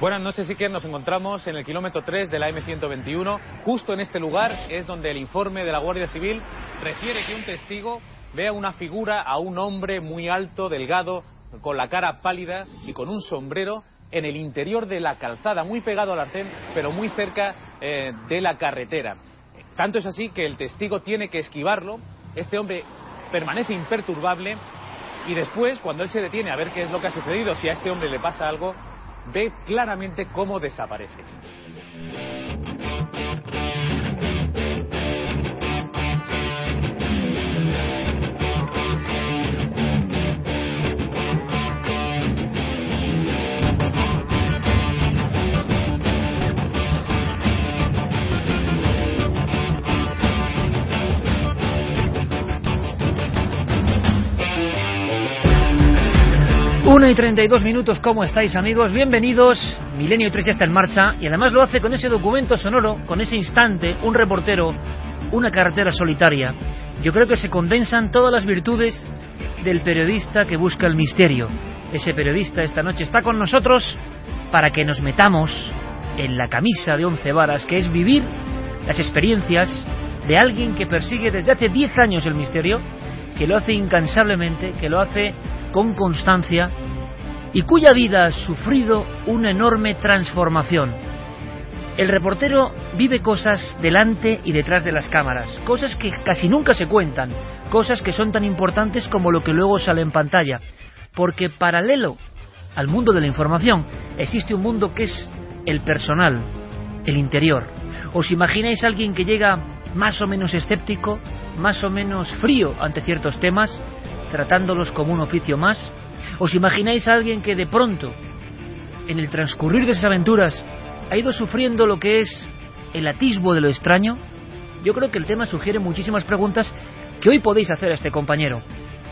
Buenas noches, Iker. Nos encontramos en el kilómetro 3 de la M121. Justo en este lugar es donde el informe de la Guardia Civil refiere que un testigo ve a una figura, a un hombre muy alto, delgado, con la cara pálida y con un sombrero en el interior de la calzada, muy pegado al arcén, pero muy cerca eh, de la carretera. Tanto es así que el testigo tiene que esquivarlo. Este hombre permanece imperturbable y después, cuando él se detiene a ver qué es lo que ha sucedido, si a este hombre le pasa algo, ve claramente cómo desaparece. Una y 32 minutos, ¿cómo estáis amigos? Bienvenidos. Milenio 3 ya está en marcha y además lo hace con ese documento sonoro, con ese instante, un reportero, una carretera solitaria. Yo creo que se condensan todas las virtudes del periodista que busca el misterio. Ese periodista esta noche está con nosotros para que nos metamos en la camisa de once varas, que es vivir las experiencias de alguien que persigue desde hace 10 años el misterio, que lo hace incansablemente, que lo hace con constancia y cuya vida ha sufrido una enorme transformación. El reportero vive cosas delante y detrás de las cámaras, cosas que casi nunca se cuentan, cosas que son tan importantes como lo que luego sale en pantalla, porque paralelo al mundo de la información existe un mundo que es el personal, el interior. ¿Os imagináis a alguien que llega más o menos escéptico, más o menos frío ante ciertos temas, tratándolos como un oficio más? ¿Os imagináis a alguien que de pronto, en el transcurrir de esas aventuras, ha ido sufriendo lo que es el atisbo de lo extraño? Yo creo que el tema sugiere muchísimas preguntas que hoy podéis hacer a este compañero.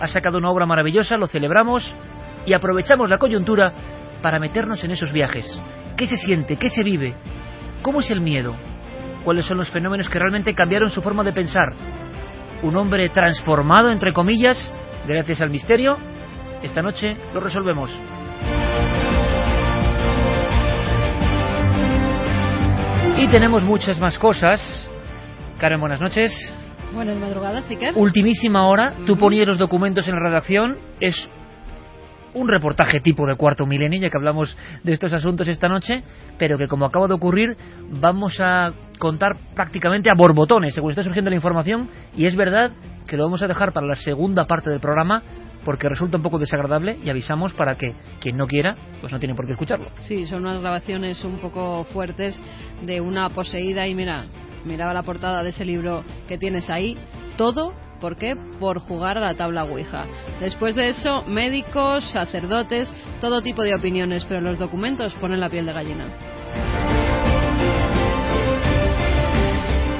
Ha sacado una obra maravillosa, lo celebramos y aprovechamos la coyuntura para meternos en esos viajes. ¿Qué se siente? ¿Qué se vive? ¿Cómo es el miedo? ¿Cuáles son los fenómenos que realmente cambiaron su forma de pensar? ¿Un hombre transformado, entre comillas, gracias al misterio? Esta noche lo resolvemos. Y tenemos muchas más cosas. Karen, buenas noches. Buenas madrugadas, sí que. Ultimísima hora, tú ponías los documentos en la redacción. Es un reportaje tipo de cuarto milenio, ya que hablamos de estos asuntos esta noche, pero que como acaba de ocurrir, vamos a contar prácticamente a borbotones, según está surgiendo la información, y es verdad que lo vamos a dejar para la segunda parte del programa, porque resulta un poco desagradable y avisamos para que quien no quiera, pues no tiene por qué escucharlo. Sí, son unas grabaciones un poco fuertes de una poseída y mira, miraba la portada de ese libro que tienes ahí, todo ¿Por qué? Por jugar a la tabla Ouija. Después de eso, médicos, sacerdotes, todo tipo de opiniones, pero los documentos ponen la piel de gallina.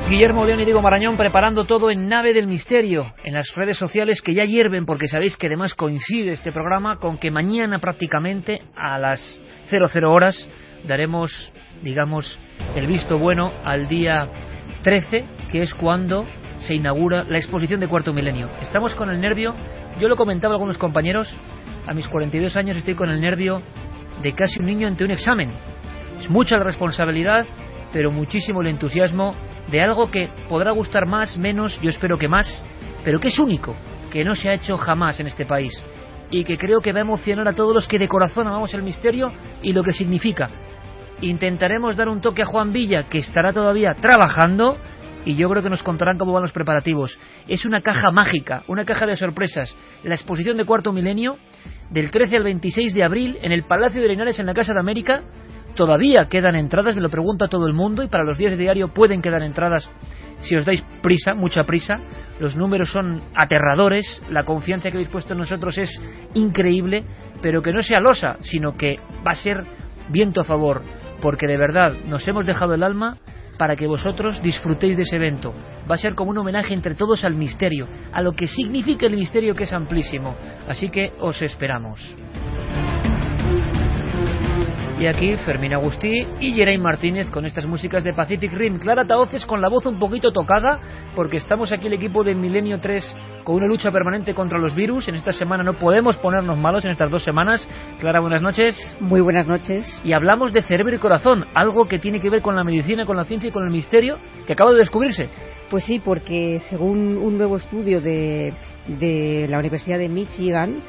Guillermo León y Diego Marañón preparando todo en Nave del Misterio, en las redes sociales que ya hierven, porque sabéis que además coincide este programa con que mañana prácticamente a las 00 horas daremos, digamos, el visto bueno al día 13, que es cuando se inaugura la exposición de Cuarto Milenio. Estamos con el nervio, yo lo comentaba a algunos compañeros, a mis 42 años estoy con el nervio de casi un niño ante un examen. Es mucha la responsabilidad, pero muchísimo el entusiasmo de algo que podrá gustar más, menos, yo espero que más, pero que es único, que no se ha hecho jamás en este país y que creo que va a emocionar a todos los que de corazón amamos el misterio y lo que significa. Intentaremos dar un toque a Juan Villa, que estará todavía trabajando, y yo creo que nos contarán cómo van los preparativos. Es una caja mágica, una caja de sorpresas. La exposición de Cuarto Milenio, del 13 al 26 de abril, en el Palacio de Linares, en la Casa de América, Todavía quedan entradas, me lo pregunta todo el mundo, y para los días de diario pueden quedar entradas si os dais prisa, mucha prisa. Los números son aterradores, la confianza que habéis puesto en nosotros es increíble, pero que no sea losa, sino que va a ser viento a favor, porque de verdad nos hemos dejado el alma para que vosotros disfrutéis de ese evento. Va a ser como un homenaje entre todos al misterio, a lo que significa el misterio que es amplísimo. Así que os esperamos. Y aquí Fermín Agustí y Geraint Martínez con estas músicas de Pacific Rim. Clara Taoces con la voz un poquito tocada porque estamos aquí el equipo de Milenio 3 con una lucha permanente contra los virus. En esta semana no podemos ponernos malos en estas dos semanas. Clara, buenas noches. Muy buenas noches. Y hablamos de cerebro y corazón, algo que tiene que ver con la medicina, con la ciencia y con el misterio que acaba de descubrirse. Pues sí, porque según un nuevo estudio de, de la Universidad de Michigan,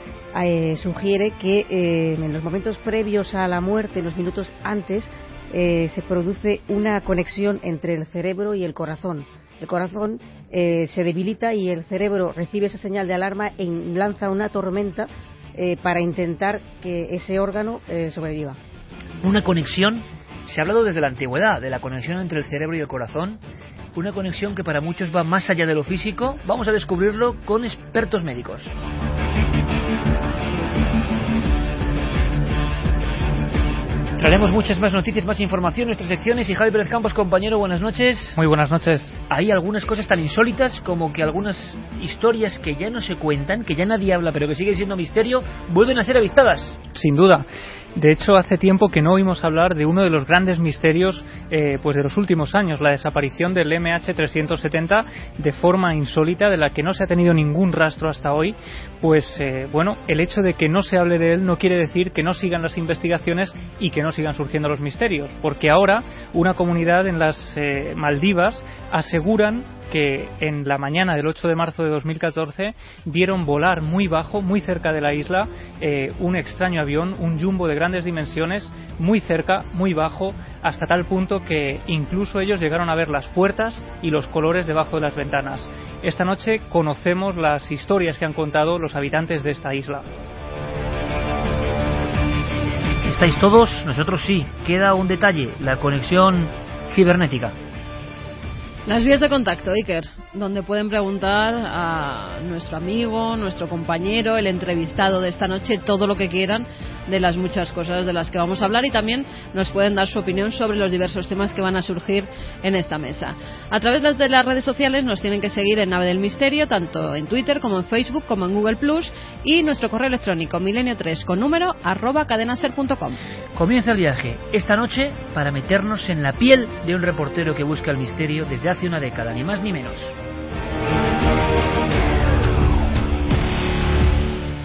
eh, sugiere que eh, en los momentos previos a la muerte, los minutos antes, eh, se produce una conexión entre el cerebro y el corazón. El corazón se debilita y el cerebro recibe esa señal de alarma y lanza una tormenta para intentar que ese órgano sobreviva. Una conexión, se ha hablado desde la antigüedad de la conexión entre el cerebro y el corazón, una conexión que para muchos va más allá de lo físico. Vamos a descubrirlo con expertos médicos. Traeremos muchas más noticias, más información, nuestras secciones y Javi Pérez Campos, compañero, buenas noches. Muy buenas noches. Hay algunas cosas tan insólitas como que algunas historias que ya no se cuentan, que ya nadie habla, pero que siguen siendo misterio, vuelven a ser avistadas. Sin duda. De hecho, hace tiempo que no oímos hablar de uno de los grandes misterios eh, pues de los últimos años, la desaparición del MH370 de forma insólita, de la que no se ha tenido ningún rastro hasta hoy. Pues eh, bueno, el hecho de que no se hable de él no quiere decir que no sigan las investigaciones y que no sigan surgiendo los misterios, porque ahora una comunidad en las eh, Maldivas aseguran que en la mañana del 8 de marzo de 2014 vieron volar muy bajo, muy cerca de la isla, eh, un extraño avión, un jumbo de grandes dimensiones, muy cerca, muy bajo, hasta tal punto que incluso ellos llegaron a ver las puertas y los colores debajo de las ventanas. Esta noche conocemos las historias que han contado los habitantes de esta isla. ¿Estáis todos? Nosotros sí. Queda un detalle, la conexión cibernética. Las vías de contacto, Iker, donde pueden preguntar a nuestro amigo, nuestro compañero, el entrevistado de esta noche, todo lo que quieran de las muchas cosas de las que vamos a hablar y también nos pueden dar su opinión sobre los diversos temas que van a surgir en esta mesa. A través de las redes sociales nos tienen que seguir en Nave del Misterio, tanto en Twitter como en Facebook, como en Google Plus y nuestro correo electrónico milenio3 con número arroba cadenaser.com. Comienza el viaje esta noche para meternos en la piel de un reportero que busca el misterio desde hace una década, ni más ni menos.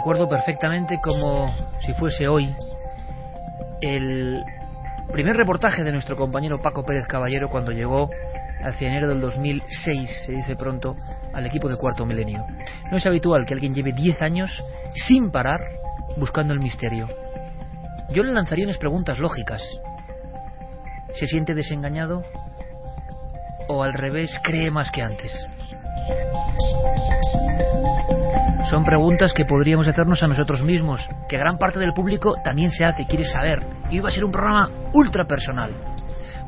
Recuerdo perfectamente como si fuese hoy el primer reportaje de nuestro compañero Paco Pérez Caballero cuando llegó hacia enero del 2006, se dice pronto, al equipo de cuarto milenio. No es habitual que alguien lleve 10 años sin parar buscando el misterio. Yo le lanzaría unas preguntas lógicas. ¿Se siente desengañado? ¿O al revés cree más que antes? Son preguntas que podríamos hacernos a nosotros mismos, que gran parte del público también se hace, quiere saber. Y hoy va a ser un programa ultra personal,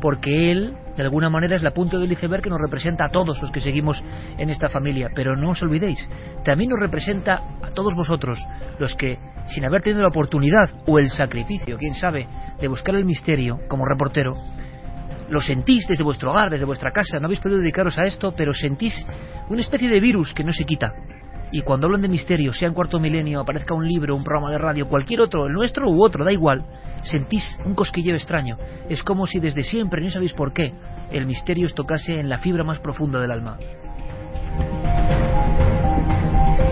porque él, de alguna manera, es la punta del iceberg que nos representa a todos los que seguimos en esta familia. Pero no os olvidéis, también nos representa a todos vosotros, los que, sin haber tenido la oportunidad o el sacrificio, quién sabe, de buscar el misterio como reportero, lo sentís desde vuestro hogar, desde vuestra casa, no habéis podido dedicaros a esto, pero sentís una especie de virus que no se quita. Y cuando hablan de misterio, sea en cuarto milenio, aparezca un libro, un programa de radio, cualquier otro, el nuestro u otro, da igual, sentís un cosquilleo extraño. Es como si desde siempre, no sabéis por qué, el misterio os tocase en la fibra más profunda del alma.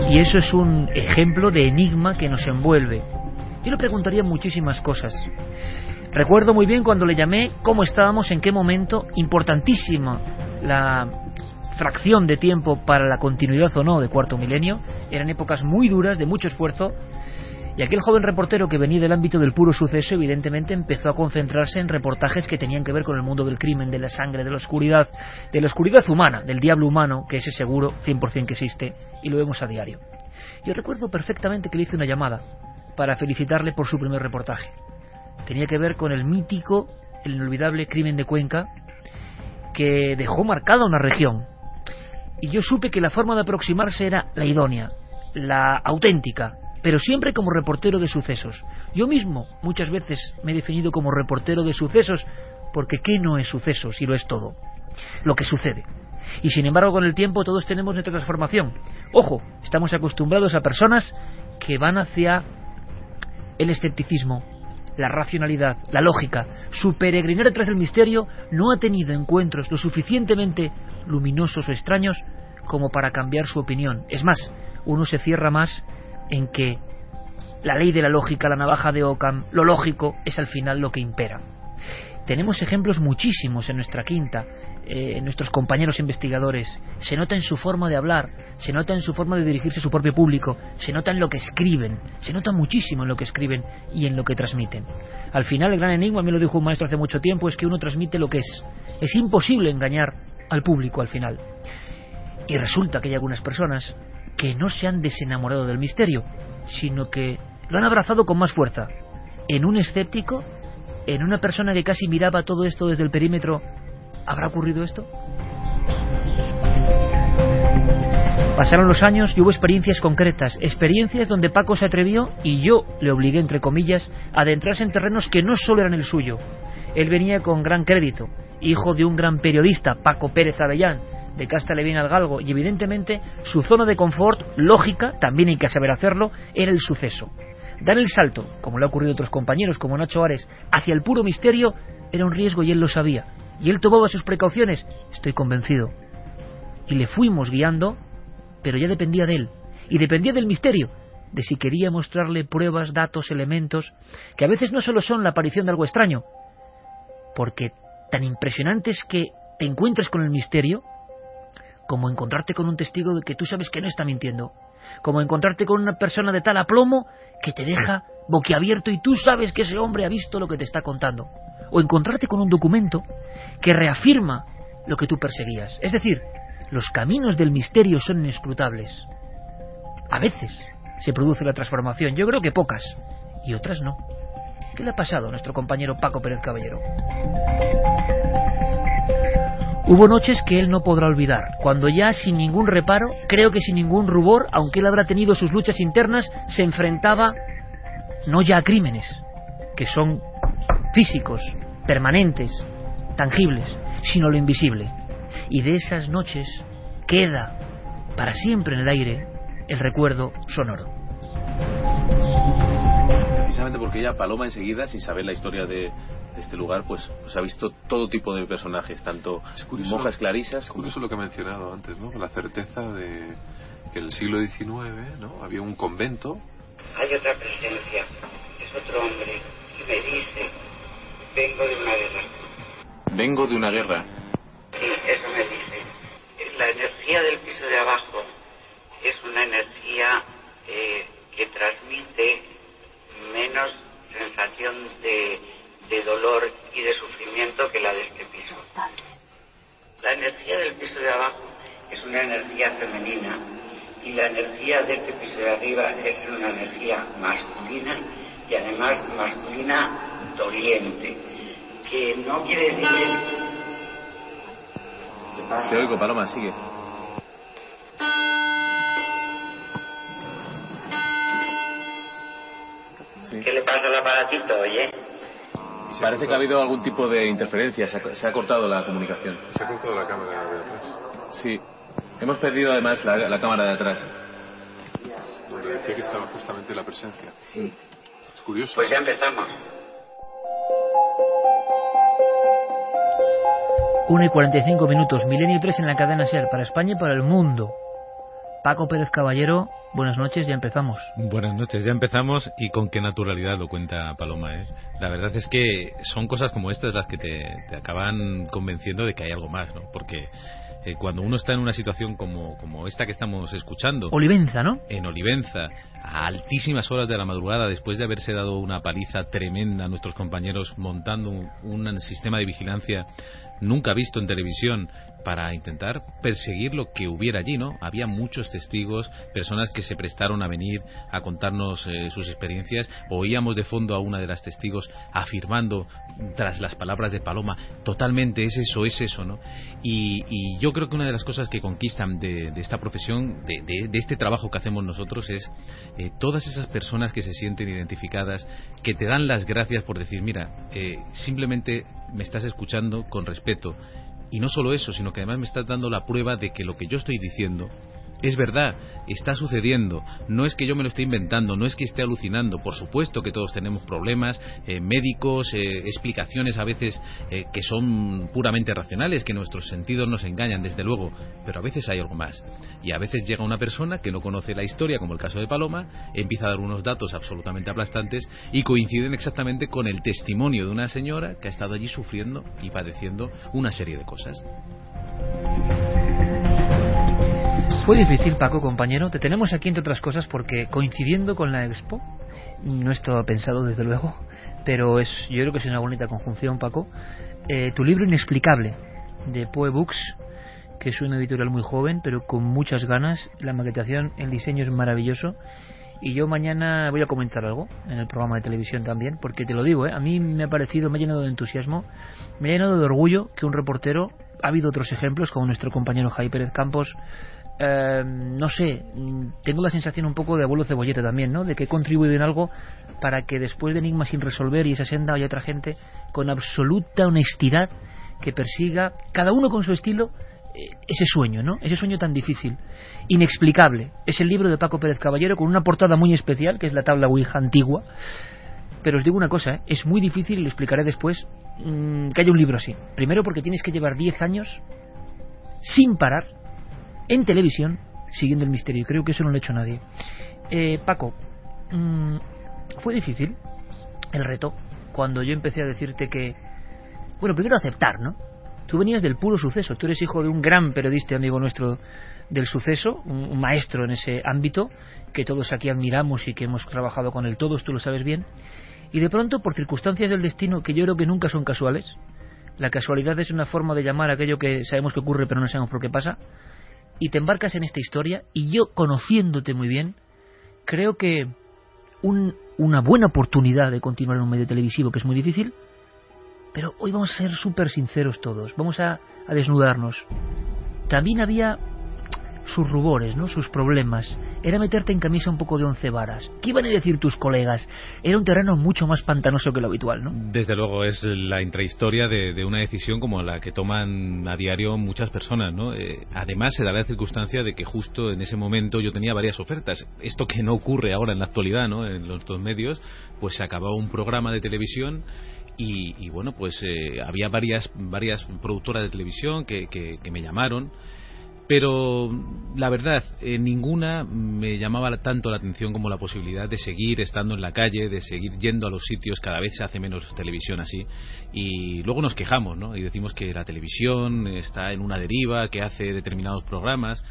Y eso es un ejemplo de enigma que nos envuelve. Yo le preguntaría muchísimas cosas. Recuerdo muy bien cuando le llamé cómo estábamos, en qué momento, importantísima la fracción de tiempo para la continuidad o no de Cuarto Milenio. Eran épocas muy duras, de mucho esfuerzo, y aquel joven reportero que venía del ámbito del puro suceso, evidentemente empezó a concentrarse en reportajes que tenían que ver con el mundo del crimen, de la sangre, de la oscuridad, de la oscuridad humana, del diablo humano, que ese seguro 100% que existe, y lo vemos a diario. Yo recuerdo perfectamente que le hice una llamada para felicitarle por su primer reportaje tenía que ver con el mítico, el inolvidable crimen de Cuenca, que dejó marcada una región. Y yo supe que la forma de aproximarse era la idónea, la auténtica, pero siempre como reportero de sucesos. Yo mismo muchas veces me he definido como reportero de sucesos, porque ¿qué no es suceso si lo es todo? Lo que sucede. Y sin embargo, con el tiempo todos tenemos nuestra transformación. Ojo, estamos acostumbrados a personas que van hacia el escepticismo, la racionalidad, la lógica, su peregrinar detrás del misterio no ha tenido encuentros lo suficientemente luminosos o extraños como para cambiar su opinión. Es más, uno se cierra más en que la ley de la lógica, la navaja de Ockham, lo lógico es al final lo que impera. Tenemos ejemplos muchísimos en nuestra quinta, eh, en nuestros compañeros investigadores. Se nota en su forma de hablar, se nota en su forma de dirigirse a su propio público, se nota en lo que escriben, se nota muchísimo en lo que escriben y en lo que transmiten. Al final, el gran enigma, me lo dijo un maestro hace mucho tiempo, es que uno transmite lo que es. Es imposible engañar al público al final. Y resulta que hay algunas personas que no se han desenamorado del misterio, sino que lo han abrazado con más fuerza. En un escéptico en una persona que casi miraba todo esto desde el perímetro, ¿habrá ocurrido esto? Pasaron los años y hubo experiencias concretas, experiencias donde Paco se atrevió y yo le obligué, entre comillas, a adentrarse en terrenos que no solo eran el suyo. Él venía con gran crédito, hijo de un gran periodista, Paco Pérez Avellán, de casta le al galgo, y evidentemente su zona de confort, lógica, también hay que saber hacerlo, era el suceso. Dar el salto, como le ha ocurrido a otros compañeros como Nacho Ares, hacia el puro misterio era un riesgo y él lo sabía. Y él tomaba sus precauciones, estoy convencido. Y le fuimos guiando, pero ya dependía de él. Y dependía del misterio, de si quería mostrarle pruebas, datos, elementos, que a veces no solo son la aparición de algo extraño, porque tan impresionante es que te encuentres con el misterio, como encontrarte con un testigo que tú sabes que no está mintiendo, como encontrarte con una persona de tal aplomo que te deja boquiabierto y tú sabes que ese hombre ha visto lo que te está contando. O encontrarte con un documento que reafirma lo que tú perseguías. Es decir, los caminos del misterio son inescrutables. A veces se produce la transformación, yo creo que pocas, y otras no. ¿Qué le ha pasado a nuestro compañero Paco Pérez Caballero? Hubo noches que él no podrá olvidar, cuando ya sin ningún reparo, creo que sin ningún rubor, aunque él habrá tenido sus luchas internas, se enfrentaba no ya a crímenes, que son físicos, permanentes, tangibles, sino lo invisible. Y de esas noches queda para siempre en el aire el recuerdo sonoro. Precisamente porque ya Paloma enseguida, sin saber la historia de, este lugar, pues, pues, ha visto todo tipo de personajes, tanto monjas clarisas. Es curioso lo que he mencionado antes, ¿no? La certeza de que en el siglo XIX ¿no? había un convento. Hay otra presencia, es otro hombre, que me dice, vengo de una guerra. Vengo de una guerra. Sí, eso me dice. La energía del piso de abajo es una energía eh, que transmite menos sensación de, de dolor y de sufrimiento que la de este piso. La energía del piso de abajo es una energía femenina y la energía de este piso de arriba es una energía masculina y además masculina doliente, que no quiere decir. Te oigo, Paloma, sigue. ¿Qué le pasa al aparatito, oye? Parece que ha habido algún tipo de interferencia, se ha, se ha cortado la comunicación. Se ha cortado la cámara de atrás. Sí. Hemos perdido además la, la cámara de atrás. Donde decía que estaba justamente la presencia. Sí. Es curioso. Pues ya empezamos. 1 y 45 minutos, Milenio 3 en la cadena SER, para España y para el mundo. Paco Pérez Caballero, buenas noches, ya empezamos. Buenas noches, ya empezamos y con qué naturalidad lo cuenta Paloma. ¿eh? La verdad es que son cosas como estas las que te, te acaban convenciendo de que hay algo más, ¿no? Porque eh, cuando uno está en una situación como, como esta que estamos escuchando. Olivenza, ¿no? En Olivenza, a altísimas horas de la madrugada, después de haberse dado una paliza tremenda a nuestros compañeros montando un, un sistema de vigilancia nunca visto en televisión para intentar perseguir lo que hubiera allí, ¿no? Había muchos testigos, personas que se prestaron a venir a contarnos eh, sus experiencias. Oíamos de fondo a una de las testigos afirmando, tras las palabras de Paloma, totalmente es eso, es eso, ¿no? Y, y yo creo que una de las cosas que conquistan de, de esta profesión, de, de, de, este trabajo que hacemos nosotros, es eh, todas esas personas que se sienten identificadas, que te dan las gracias por decir, mira, eh, simplemente me estás escuchando con respeto y no solo eso, sino que además me estás dando la prueba de que lo que yo estoy diciendo es verdad, está sucediendo. No es que yo me lo esté inventando, no es que esté alucinando. Por supuesto que todos tenemos problemas eh, médicos, eh, explicaciones a veces eh, que son puramente racionales, que nuestros sentidos nos engañan, desde luego. Pero a veces hay algo más. Y a veces llega una persona que no conoce la historia, como el caso de Paloma, empieza a dar unos datos absolutamente aplastantes y coinciden exactamente con el testimonio de una señora que ha estado allí sufriendo y padeciendo una serie de cosas. Fue difícil, Paco, compañero. Te tenemos aquí, entre otras cosas, porque coincidiendo con la expo, no estaba pensado, desde luego, pero es, yo creo que es una bonita conjunción, Paco. Eh, tu libro inexplicable, de Poe Books, que es una editorial muy joven, pero con muchas ganas. La maquetación, el diseño es maravilloso. Y yo mañana voy a comentar algo en el programa de televisión también, porque te lo digo, ¿eh? a mí me ha parecido, me ha llenado de entusiasmo, me ha llenado de orgullo que un reportero, ha habido otros ejemplos, como nuestro compañero Jaime Pérez Campos, eh, no sé, tengo la sensación un poco de abuelo cebolleta también, ¿no? De que he contribuido en algo para que después de enigmas sin resolver y esa senda haya otra gente con absoluta honestidad que persiga, cada uno con su estilo, eh, ese sueño, ¿no? Ese sueño tan difícil, inexplicable. Es el libro de Paco Pérez Caballero con una portada muy especial, que es la tabla Ouija antigua. Pero os digo una cosa, ¿eh? es muy difícil, y lo explicaré después, mmm, que haya un libro así. Primero porque tienes que llevar 10 años sin parar en televisión siguiendo el misterio. Creo que eso no lo ha hecho nadie. Eh, Paco, mmm, fue difícil el reto cuando yo empecé a decirte que, bueno, primero aceptar, ¿no? Tú venías del puro suceso, tú eres hijo de un gran periodista amigo nuestro del suceso, un, un maestro en ese ámbito que todos aquí admiramos y que hemos trabajado con él todos, tú lo sabes bien. Y de pronto, por circunstancias del destino que yo creo que nunca son casuales, la casualidad es una forma de llamar aquello que sabemos que ocurre pero no sabemos por qué pasa, y te embarcas en esta historia y yo conociéndote muy bien creo que un, una buena oportunidad de continuar en un medio televisivo que es muy difícil pero hoy vamos a ser súper sinceros todos. Vamos a, desnudarnos. También había sus rubores, ¿no? sus problemas. Era meterte en camisa un poco de once varas. ¿Qué iban a decir tus colegas? Era un terreno mucho más pantanoso que lo habitual, ¿no? Desde luego, es la intrahistoria de, de una decisión como la que toman a diario muchas personas, ¿no? Eh, además, se da la circunstancia de que justo en ese momento yo tenía varias ofertas. Esto que no ocurre ahora en la actualidad, ¿no? En los dos medios, pues se acababa un programa de televisión y, y bueno, pues eh, había varias, varias productoras de televisión que, que, que me llamaron Pero la verdad, ninguna me llamaba tanto la atención como la posibilidad de seguir estando en la calle, de seguir yendo a los sitios, cada vez se hace menos televisión así, y luego nos quejamos, ¿no? Y decimos que la televisión está en una deriva, que hace determinados programas,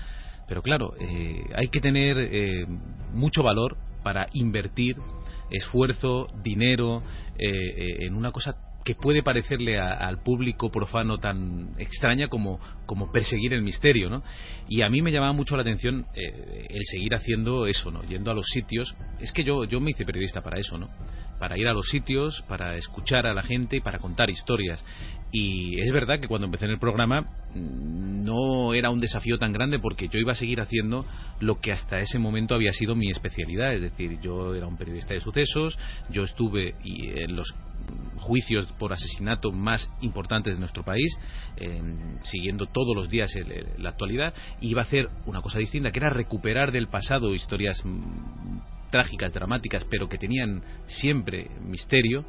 pero claro, eh, hay que tener eh, mucho valor para invertir esfuerzo, dinero eh, en una cosa que puede parecerle al público profano tan extraña como, como perseguir el misterio, ¿no? Y a mí me llamaba mucho la atención eh, el seguir haciendo eso, ¿no? Yendo a los sitios. Es que yo, yo me hice periodista para eso, ¿no? Para ir a los sitios, para escuchar a la gente y para contar historias. Y es verdad que cuando empecé en el programa mm, no era un desafío tan grande porque yo iba a seguir haciendo lo que hasta ese momento había sido mi especialidad. Es decir, yo era un periodista de sucesos, yo estuve en los juicios por asesinato más importantes de nuestro país, siguiendo todos los días la actualidad, y iba a hacer una cosa distinta, que era recuperar del pasado historias mm, trágicas, dramáticas, pero que tenían siempre misterio,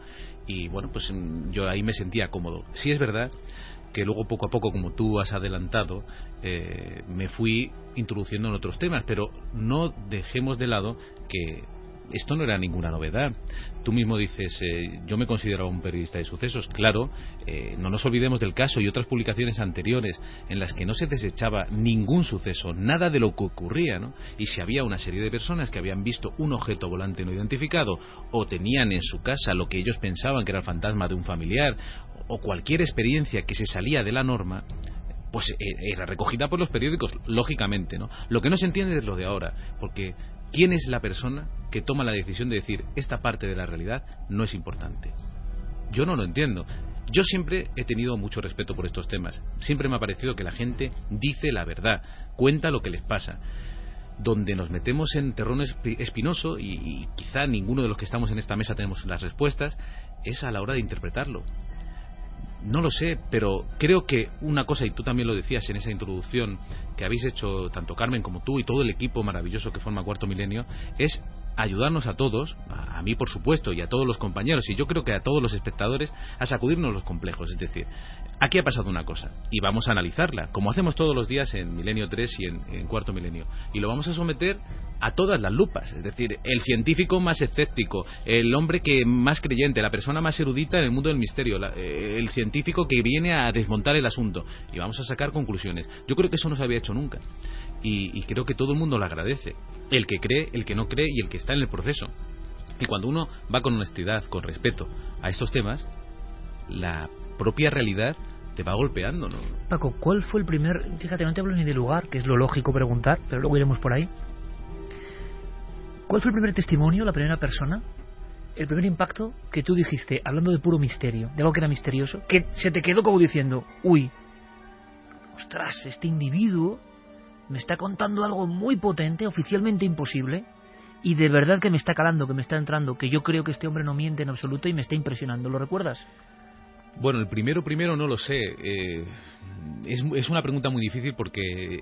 y bueno, pues mm, yo ahí me sentía cómodo. Sí es verdad que luego poco a poco, como tú has adelantado, eh, me fui introduciendo en otros temas, pero no dejemos de lado que esto no era ninguna novedad. Tú mismo dices, eh, yo me considero un periodista de sucesos. Claro, eh, no nos olvidemos del caso y otras publicaciones anteriores en las que no se desechaba ningún suceso, nada de lo que ocurría, ¿no? Y si había una serie de personas que habían visto un objeto volante no identificado o tenían en su casa lo que ellos pensaban que era el fantasma de un familiar o cualquier experiencia que se salía de la norma, pues eh, era recogida por los periódicos, lógicamente, ¿no? Lo que no se entiende es lo de ahora, porque ¿quién es la persona que toma la decisión de decir esta parte de la realidad no es importante? Yo no lo entiendo. Yo siempre he tenido mucho respeto por estos temas. Siempre me ha parecido que la gente dice la verdad, cuenta lo que les pasa. Donde nos metemos en terreno espinoso, y, y quizá ninguno de los que estamos en esta mesa tenemos las respuestas, es a la hora de interpretarlo. No lo sé, pero creo que una cosa, y tú también lo decías en esa introducción que habéis hecho tanto Carmen como tú y todo el equipo maravilloso que forma Cuarto Milenio, es ayudarnos a todos, a mí por supuesto, y a todos los compañeros, y yo creo que a todos los espectadores, a sacudirnos los complejos. Es decir, aquí ha pasado una cosa, y vamos a analizarla, como hacemos todos los días en Milenio 3 y en, Cuarto Milenio, y lo vamos a someter a todas las lupas. Es decir, el científico más escéptico, el hombre que más creyente, la persona más erudita en el mundo del misterio, eh, el científico que viene a desmontar el asunto, y vamos a sacar conclusiones. Yo creo que eso no se había hecho nunca y, creo que todo el mundo lo agradece. El que cree, el que no cree y el que está en el proceso. Y cuando uno va con honestidad, con respeto a estos temas, la propia realidad te va golpeando, ¿no? Paco, ¿cuál fue el primer... Fíjate, no te hablo ni de lugar, que es lo lógico preguntar, pero luego iremos por ahí. ¿Cuál fue el primer testimonio, la primera persona, el primer impacto que tú dijiste, hablando de puro misterio, de algo que era misterioso, que se te quedó como diciendo, uy, ostras, este individuo me está contando algo muy potente, oficialmente imposible, y de verdad que me está calando, que me está entrando, que yo creo que este hombre no miente en absoluto y me está impresionando. ¿Lo recuerdas? Bueno, el primero, primero no lo sé. Eh, es, es, una pregunta muy difícil porque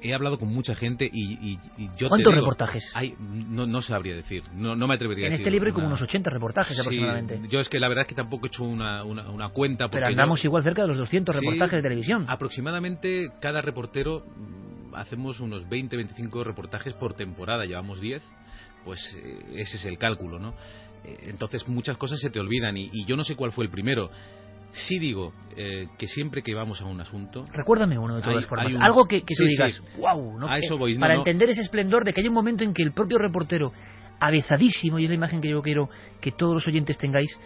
he hablado con mucha gente y, y, yo ¿Cuántos reportajes? Hay, no, no sabría decir, no, no me atrevería a decir. En este libro hay como unos 80 reportajes aproximadamente. Yo es que la verdad es que tampoco he hecho una, una, cuenta. Porque Pero andamos igual cerca de los 200 reportajes de televisión. Aproximadamente cada reportero hacemos unos 20, 25 reportajes por temporada, llevamos 10, pues eh, ese es el cálculo, ¿no? Eh, entonces muchas cosas se te olvidan y, yo no sé cuál fue el primero. Sí digo eh, que siempre que vamos a un asunto... Recuérdame uno de todas formas. Algo que, que tú digas, wow, ¿no? para entender ese esplendor de que hay un momento en que el propio reportero, avezadísimo, y es la imagen que yo quiero que todos los oyentes tengáis,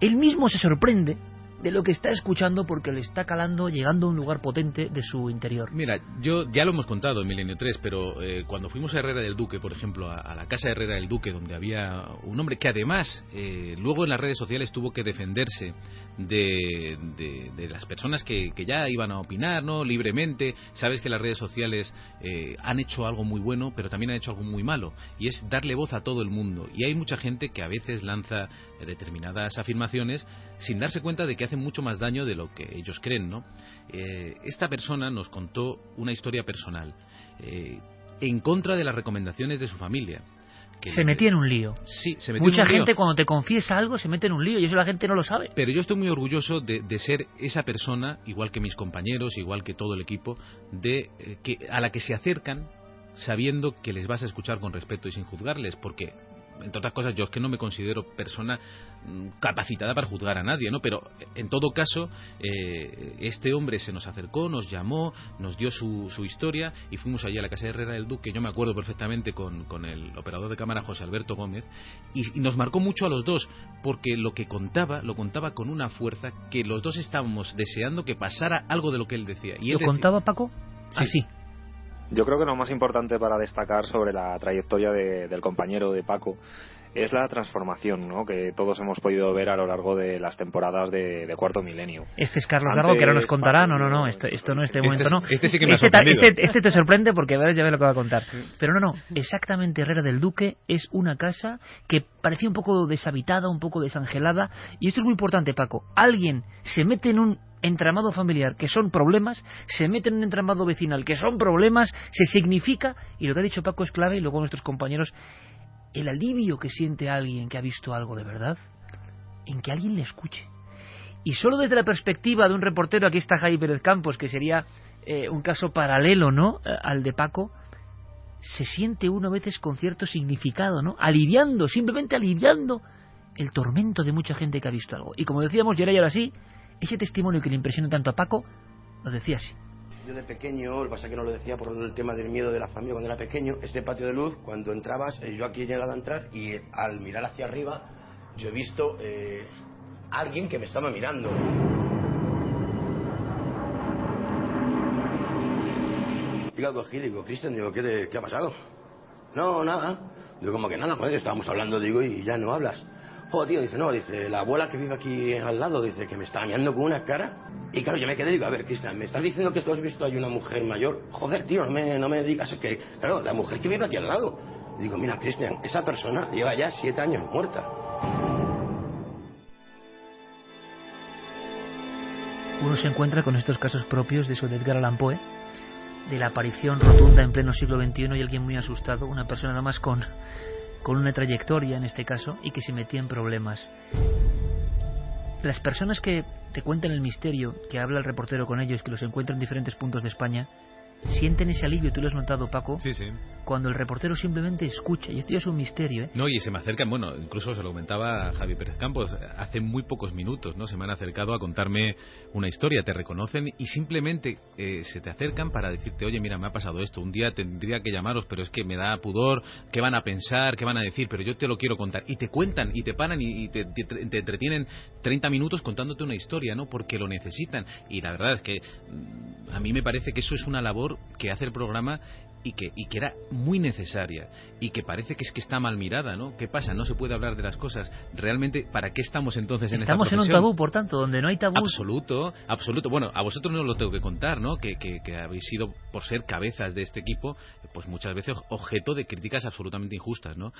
él mismo se sorprende de lo que está escuchando porque le está calando, llegando a un lugar potente de su interior. Mira, yo ya lo hemos contado en Milenio 3, pero eh, cuando fuimos a Herrera del Duque, por ejemplo, a, la casa de Herrera del Duque, donde había un hombre que además eh, luego en las redes sociales tuvo que defenderse de, las personas que, que, ya iban a opinar ¿no? libremente. Sabes que las redes sociales eh, han hecho algo muy bueno, pero también han hecho algo muy malo, y es darle voz a todo el mundo. Y hay mucha gente que a veces lanza determinadas afirmaciones sin darse cuenta de que hace mucho más daño de lo que ellos creen, ¿no? Eh, esta persona nos contó una historia personal eh, en contra de las recomendaciones de su familia se metía en un lío. Sí, se metió Mucha en un lío. gente cuando te confiesa algo se mete en un lío y eso la gente no lo sabe. Pero yo estoy muy orgulloso de, de ser esa persona, igual que mis compañeros, igual que todo el equipo, de eh, que a la que se acercan sabiendo que les vas a escuchar con respeto y sin juzgarles, porque entre otras cosas, yo es que no me considero persona mm, capacitada para juzgar a nadie, ¿no? Pero en todo caso, eh, este hombre se nos acercó, nos llamó, nos dio su, su historia y fuimos allí a la casa de Herrera del Duque. Yo me acuerdo perfectamente con, con el operador de cámara José Alberto Gómez y, y nos marcó mucho a los dos porque lo que contaba lo contaba con una fuerza que los dos estábamos deseando que pasara algo de lo que él decía. Y él ¿Lo decía- contaba Paco? Sí. Así. Yo creo que lo más importante para destacar sobre la trayectoria de- del compañero de Paco es la transformación ¿no? que todos hemos podido ver a lo largo de las temporadas de, de Cuarto Milenio. Este es Carlos Antes, Largo, que ahora nos contará. Paco, No, no, no, esto, esto no, este Este momento es- no. este sí que me ha este, sorprendido. este- este te sorprende porque verás, ya ves lo que va a contar. Pero no, no, exactamente Herrera del Duque es una casa que parecía un poco deshabitada, un poco desangelada. Y esto es muy importante, Paco. Alguien se mete en un entramado familiar que son problemas, se mete en un entramado vecinal que son problemas, se significa, y lo que ha dicho Paco es clave, y luego nuestros compañeros, el alivio que siente alguien que ha visto algo de verdad, en que alguien le escuche. Y solo desde la perspectiva de un reportero, aquí está Javi Pérez Campos, que sería eh, un caso paralelo, ¿no? Eh, Al de Paco, se siente uno a veces con cierto significado, ¿no? Aliviando, simplemente aliviando el tormento de mucha gente que ha visto algo. Y como decíamos, y ahora y ahora sí, ese testimonio que le impresiona tanto a Paco, lo decía así. Yo de pequeño, lo pasa que no lo decía por el tema del miedo de la familia cuando era pequeño, este patio de luz, cuando entrabas, eh, yo aquí he llegado a entrar y al mirar hacia arriba, yo he visto eh, alguien que me estaba mirando. Digo, cogí, digo, Cristian, digo, ¿qué, te- ¿qué ha pasado? No, nada. Digo, como que nada, joder, estábamos hablando, digo, y ya no hablas. Joder, tío, dice, no, dice, la abuela que vive aquí al lado, dice, que me está mirando con una cara. Y claro, yo me quedé, digo, a ver, Cristian, ¿me estás diciendo que tú has visto hay una mujer mayor? Joder, tío, no me, no me digas que, claro, la mujer que vive aquí al lado. Digo, mira, Cristian, esa persona lleva ya siete años muerta. Uno se encuentra con estos casos propios de su Edgar Allan Poe, de la aparición rotunda en pleno siglo XXI y alguien muy asustado, una persona nada más con, con una trayectoria en este caso y que se metía en problemas. Las personas que te cuentan el misterio, que habla el reportero con ellos, que los encuentra en diferentes puntos de España, sienten ese alivio, tú lo has notado Paco, Sí, sí. cuando el reportero simplemente escucha, y esto ya es un misterio, ¿eh? No, y se me acercan, bueno, incluso se lo comentaba Javi Pérez Campos, hace muy pocos minutos, ¿no? Se me han acercado a contarme una historia, te reconocen y simplemente eh, se te acercan para decirte, oye, mira, me ha pasado esto, un día tendría que llamaros, pero es que me da pudor, ¿qué van a pensar, qué van a decir? Pero yo te lo quiero contar. Y te cuentan, y te paran, y, te- te entretienen 30 minutos contándote una historia, ¿no? Porque lo necesitan. Y la verdad es que mm, a mí me parece que eso es una labor que hace el programa y que, y que era muy necesaria y que parece que es que está mal mirada, ¿no? ¿Qué pasa? No se puede hablar de las cosas. Realmente, ¿para qué estamos entonces en Estamos esta en un tabú, por tanto, donde no hay tabú. Absoluto, absoluto. Bueno, a vosotros no os lo tengo que contar, ¿no? Que, que, que habéis sido, por ser cabezas de este equipo, pues muchas veces objeto de críticas absolutamente injustas, ¿no?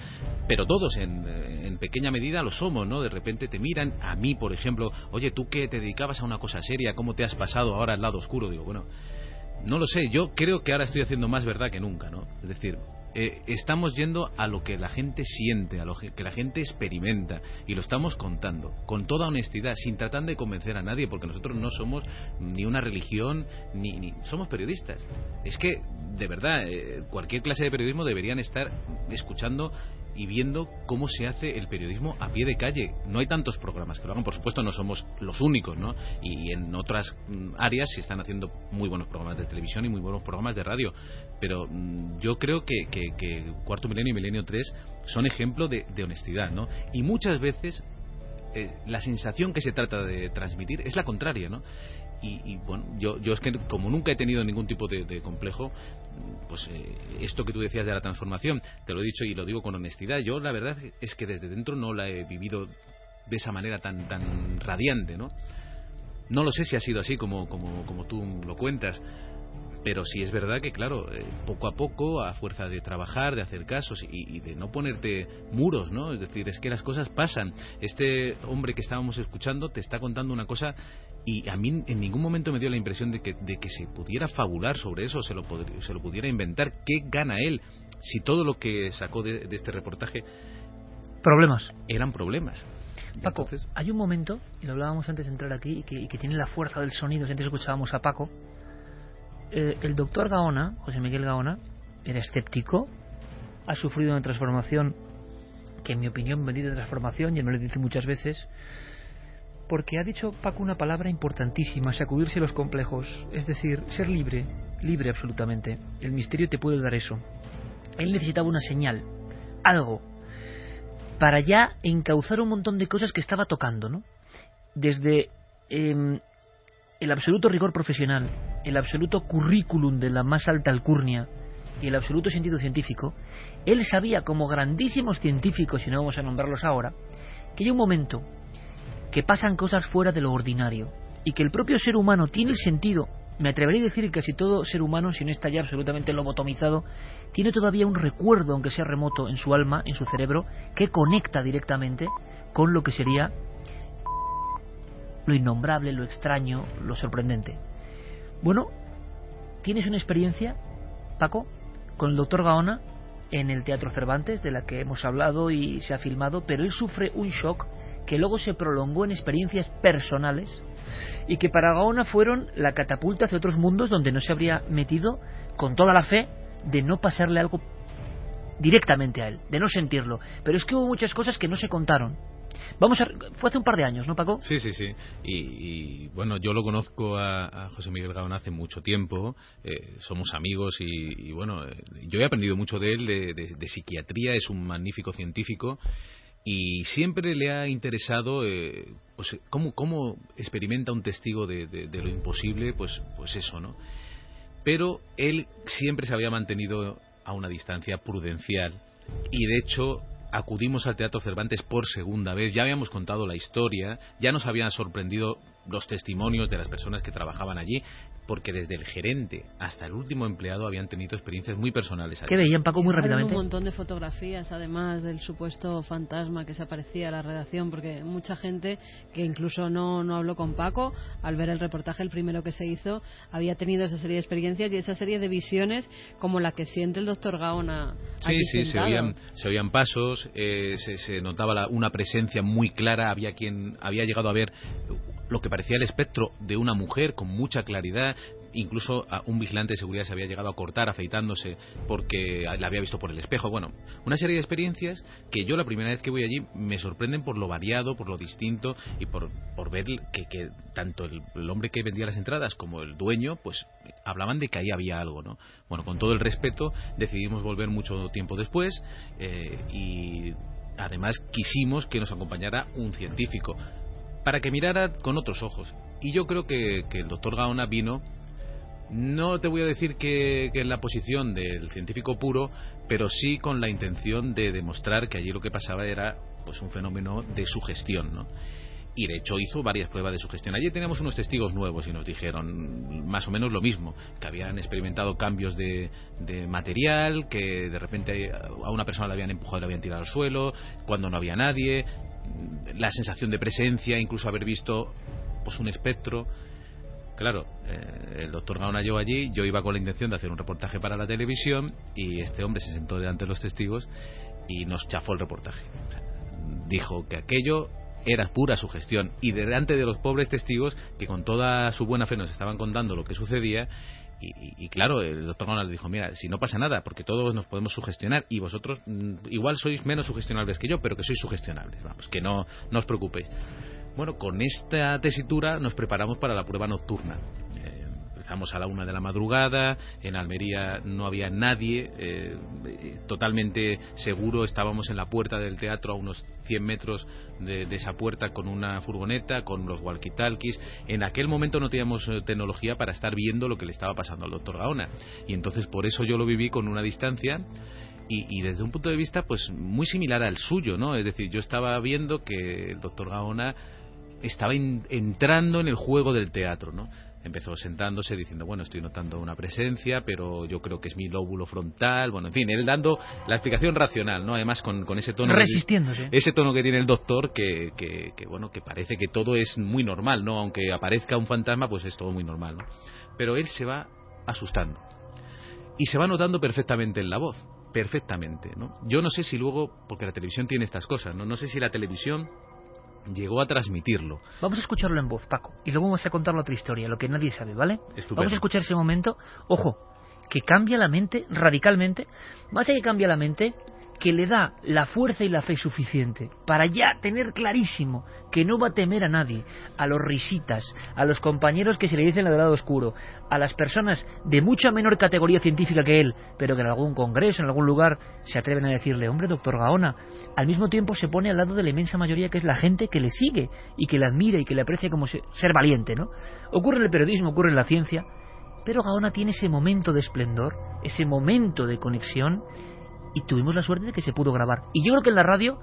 Pero todos, en, en pequeña medida, lo somos, ¿no? De repente te miran, a mí, por ejemplo, oye, tú que te dedicabas a una cosa seria, ¿cómo te has pasado ahora al lado oscuro? Digo, bueno, no lo sé, yo creo que ahora estoy haciendo más verdad que nunca, ¿no? Es decir, eh, estamos yendo a lo que la gente siente, a lo que la gente experimenta y lo estamos contando con toda honestidad, sin tratar de convencer a nadie, porque nosotros no somos ni una religión ni, ni somos periodistas. Es que de verdad eh, cualquier clase de periodismo deberían estar escuchando y viendo cómo se hace el periodismo a pie de calle. No hay tantos programas que lo hagan, por supuesto no somos los únicos, ¿no? Y, en otras mm, áreas se están haciendo muy buenos programas de televisión y muy buenos programas de radio, pero mm, yo creo que, Cuarto Milenio y Milenio 3 son ejemplo de, de honestidad, ¿no? Y muchas veces eh, la sensación que se trata de transmitir es la contraria, ¿no? Y, y, bueno, yo, yo es que como nunca he tenido ningún tipo de, complejo, pues eh, esto que tú decías de la transformación, te lo he dicho y lo digo con honestidad, yo la verdad es que desde dentro no la he vivido de esa manera tan, tan radiante, ¿no? No lo sé si ha sido así como, como, como tú lo cuentas, pero sí es verdad que, claro, eh, poco a poco, a fuerza de trabajar, de hacer casos y, de no ponerte muros, ¿no? Es decir, es que las cosas pasan. Este hombre que estábamos escuchando te está contando una cosa y a mí en ningún momento me dio la impresión de que, de que se pudiera fabular sobre eso, se lo, se lo pudiera inventar. ¿Qué gana él si todo lo que sacó de, este reportaje... Problemas. Eran problemas. Paco, hay un momento, y lo hablábamos antes de entrar aquí, y que, y que tiene la fuerza del sonido, si antes escuchábamos a Paco, eh, el doctor Gaona, José Miguel Gaona, era escéptico, ha sufrido una transformación que en mi opinión bendita transformación, y él me lo dice muchas veces, porque ha dicho Paco una palabra importantísima, sacudirse los complejos, es decir, ser libre, libre absolutamente. El misterio te puede dar eso. Él necesitaba una señal, algo, para ya encauzar un montón de cosas que estaba tocando, ¿no? Desde em, el absoluto rigor profesional, el absoluto currículum de la más alta alcurnia y el absoluto sentido científico, él sabía como grandísimos científicos, y no vamos a nombrarlos ahora, que hay un momento que pasan cosas fuera de lo ordinario y que el propio ser humano tiene el sentido, me atrevería a decir que casi todo ser humano, si no está ya absolutamente lobotomizado, tiene todavía un recuerdo, aunque sea remoto, en su alma, en su cerebro, que conecta directamente con lo que sería lo innombrable, lo extraño, lo sorprendente. Bueno, tienes una experiencia, Paco, con el doctor Gaona en el Teatro Cervantes, de la que hemos hablado y se ha filmado, pero él sufre un shock que luego se prolongó en experiencias personales y que para Gaona fueron la catapulta hacia otros mundos donde no se habría metido con toda la fe de no pasarle algo directamente a él, de no sentirlo. Pero es que hubo muchas cosas que no se contaron Vamos a, fue hace un par de años, ¿no, Paco? Sí, sí, sí. Y, bueno, yo lo conozco a, José Miguel Gaona hace mucho tiempo. Eh, somos amigos y, bueno, eh, yo he aprendido mucho de él, de, psiquiatría. Es un magnífico científico y siempre le ha interesado eh, pues cómo, cómo experimenta un testigo de, de, lo imposible, pues, pues eso, ¿no? Pero él siempre se había mantenido a una distancia prudencial y de hecho acudimos al Teatro Cervantes por segunda vez. Ya habíamos contado la historia, ya nos habían sorprendido los testimonios de las personas que trabajaban allí, porque desde el gerente hasta el último empleado habían tenido experiencias muy personales. Allí. ¿Qué veían, Paco, muy rápidamente? un montón de fotografías, además del supuesto fantasma que se aparecía a la redacción, porque mucha gente que incluso no, no habló con Paco, al ver el reportaje, el primero que se hizo, había tenido esa serie de experiencias y esa serie de visiones como la que siente el doctor Gaona. Sí, sí, se oían, se oían pasos, eh, se, se, notaba una presencia muy clara, había quien había llegado a ver lo que parecía el espectro de una mujer con mucha claridad. Incluso a un vigilante de seguridad se había llegado a cortar afeitándose porque la había visto por el espejo. Bueno, una serie de experiencias que yo la primera vez que voy allí me sorprenden por lo variado, por lo distinto y por, por ver que, que tanto el, hombre que vendía las entradas como el dueño, pues hablaban de que ahí había algo, ¿no? Bueno, con todo el respeto, decidimos volver mucho tiempo después eh, y además quisimos que nos acompañara un científico para que mirara con otros ojos. Y yo creo que, el doctor Gaona vino, no te voy a decir que, en la posición del científico puro, pero sí con la intención de demostrar que allí lo que pasaba era pues un fenómeno de sugestión, ¿no? Y de hecho hizo varias pruebas de sugestión. Allí teníamos unos testigos nuevos y nos dijeron más o menos lo mismo, que habían experimentado cambios de, de material, que de repente a una persona la habían empujado y la habían tirado al suelo, cuando no había nadie, la sensación de presencia, incluso haber visto pues un espectro. Claro, eh, el doctor Gaona yo allí, yo iba con la intención de hacer un reportaje para la televisión y este hombre se sentó delante de los testigos y nos chafó el reportaje. dijo que aquello era pura sugestión y delante de los pobres testigos que con toda su buena fe nos estaban contando lo que sucedía y, claro, el doctor Ronald dijo, mira, si no pasa nada, porque todos nos podemos sugestionar y vosotros mm, igual sois menos sugestionables que yo, pero que sois sugestionables, vamos, que no, no os preocupéis. Bueno, con esta tesitura nos preparamos para la prueba nocturna. Empezamos a la una de la madrugada, en Almería no había nadie, eh, totalmente seguro, estábamos en la puerta del teatro a unos 100 metros de, esa puerta con una furgoneta, con los walkie-talkies. En aquel momento no teníamos eh, tecnología para estar viendo lo que le estaba pasando al doctor Gaona. Y entonces por eso yo lo viví con una distancia. Y, desde un punto de vista pues muy similar al suyo, ¿no? Es decir, yo estaba viendo que el doctor Gaona estaba entrando en el juego del teatro, ¿no? Empezó sentándose diciendo, bueno, estoy notando una presencia, pero yo creo que es mi lóbulo frontal, bueno, en fin, él dando la explicación racional, ¿no? Además con, con ese tono... Resistiéndose. ese tono que tiene el doctor que, que, que, bueno, que parece que todo es muy normal, ¿no? Aunque aparezca un fantasma, pues es todo muy normal, ¿no? Pero él se va asustando. Y se va notando perfectamente en la voz, perfectamente, ¿no? Yo no sé si luego, porque la televisión tiene estas cosas, ¿no? No sé si la televisión llegó a transmitirlo. Vamos a escucharlo en voz, Paco, y luego vamos a contar la otra historia, lo que nadie sabe, ¿vale? Estupendo. Vamos a escuchar ese momento. Ojo, que cambia la mente radicalmente. Más allá que cambia la mente, que le da la fuerza y la fe suficiente para ya tener clarísimo que no va a temer a nadie, a los risitas, a los compañeros que se le dicen el lado oscuro, a las personas de mucha menor categoría científica que él, pero que en algún congreso, en algún lugar, se atreven a decirle, hombre, doctor Gaona, al mismo tiempo se pone al lado de la inmensa mayoría que es la gente que le sigue y que le admira y que le aprecia como ser valiente, ¿no? Ocurre en el periodismo, ocurre en la ciencia, pero Gaona tiene ese momento de esplendor, ese momento de conexión, y tuvimos la suerte de que se pudo grabar. Y yo creo que en la radio,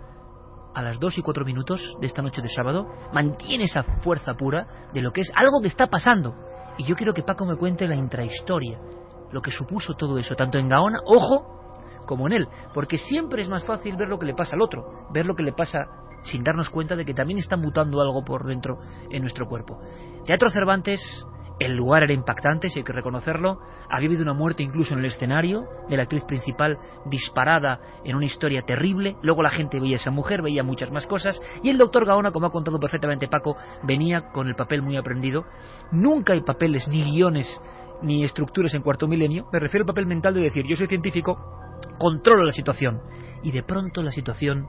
a las 2 y 4 minutos de esta noche de sábado, mantiene esa fuerza pura de lo que es algo que está pasando. Y yo quiero que Paco me cuente la intrahistoria, lo que supuso todo eso, tanto en Gaona, ojo, como en él, porque siempre es más fácil ver lo que le pasa al otro, ver lo que le pasa sin darnos cuenta de que también está mutando algo por dentro en nuestro cuerpo. Teatro Cervantes el lugar era impactante, si hay que reconocerlo. Había habido una muerte incluso en el escenario de la actriz principal disparada en una historia terrible. Luego la gente veía a esa mujer, veía muchas más cosas. Y el doctor Gaona, como ha contado perfectamente Paco, venía con el papel muy aprendido. Nunca hay papeles, ni guiones, ni estructuras en cuarto milenio. Me refiero al papel mental de decir, yo soy científico, controlo la situación. Y de pronto la situación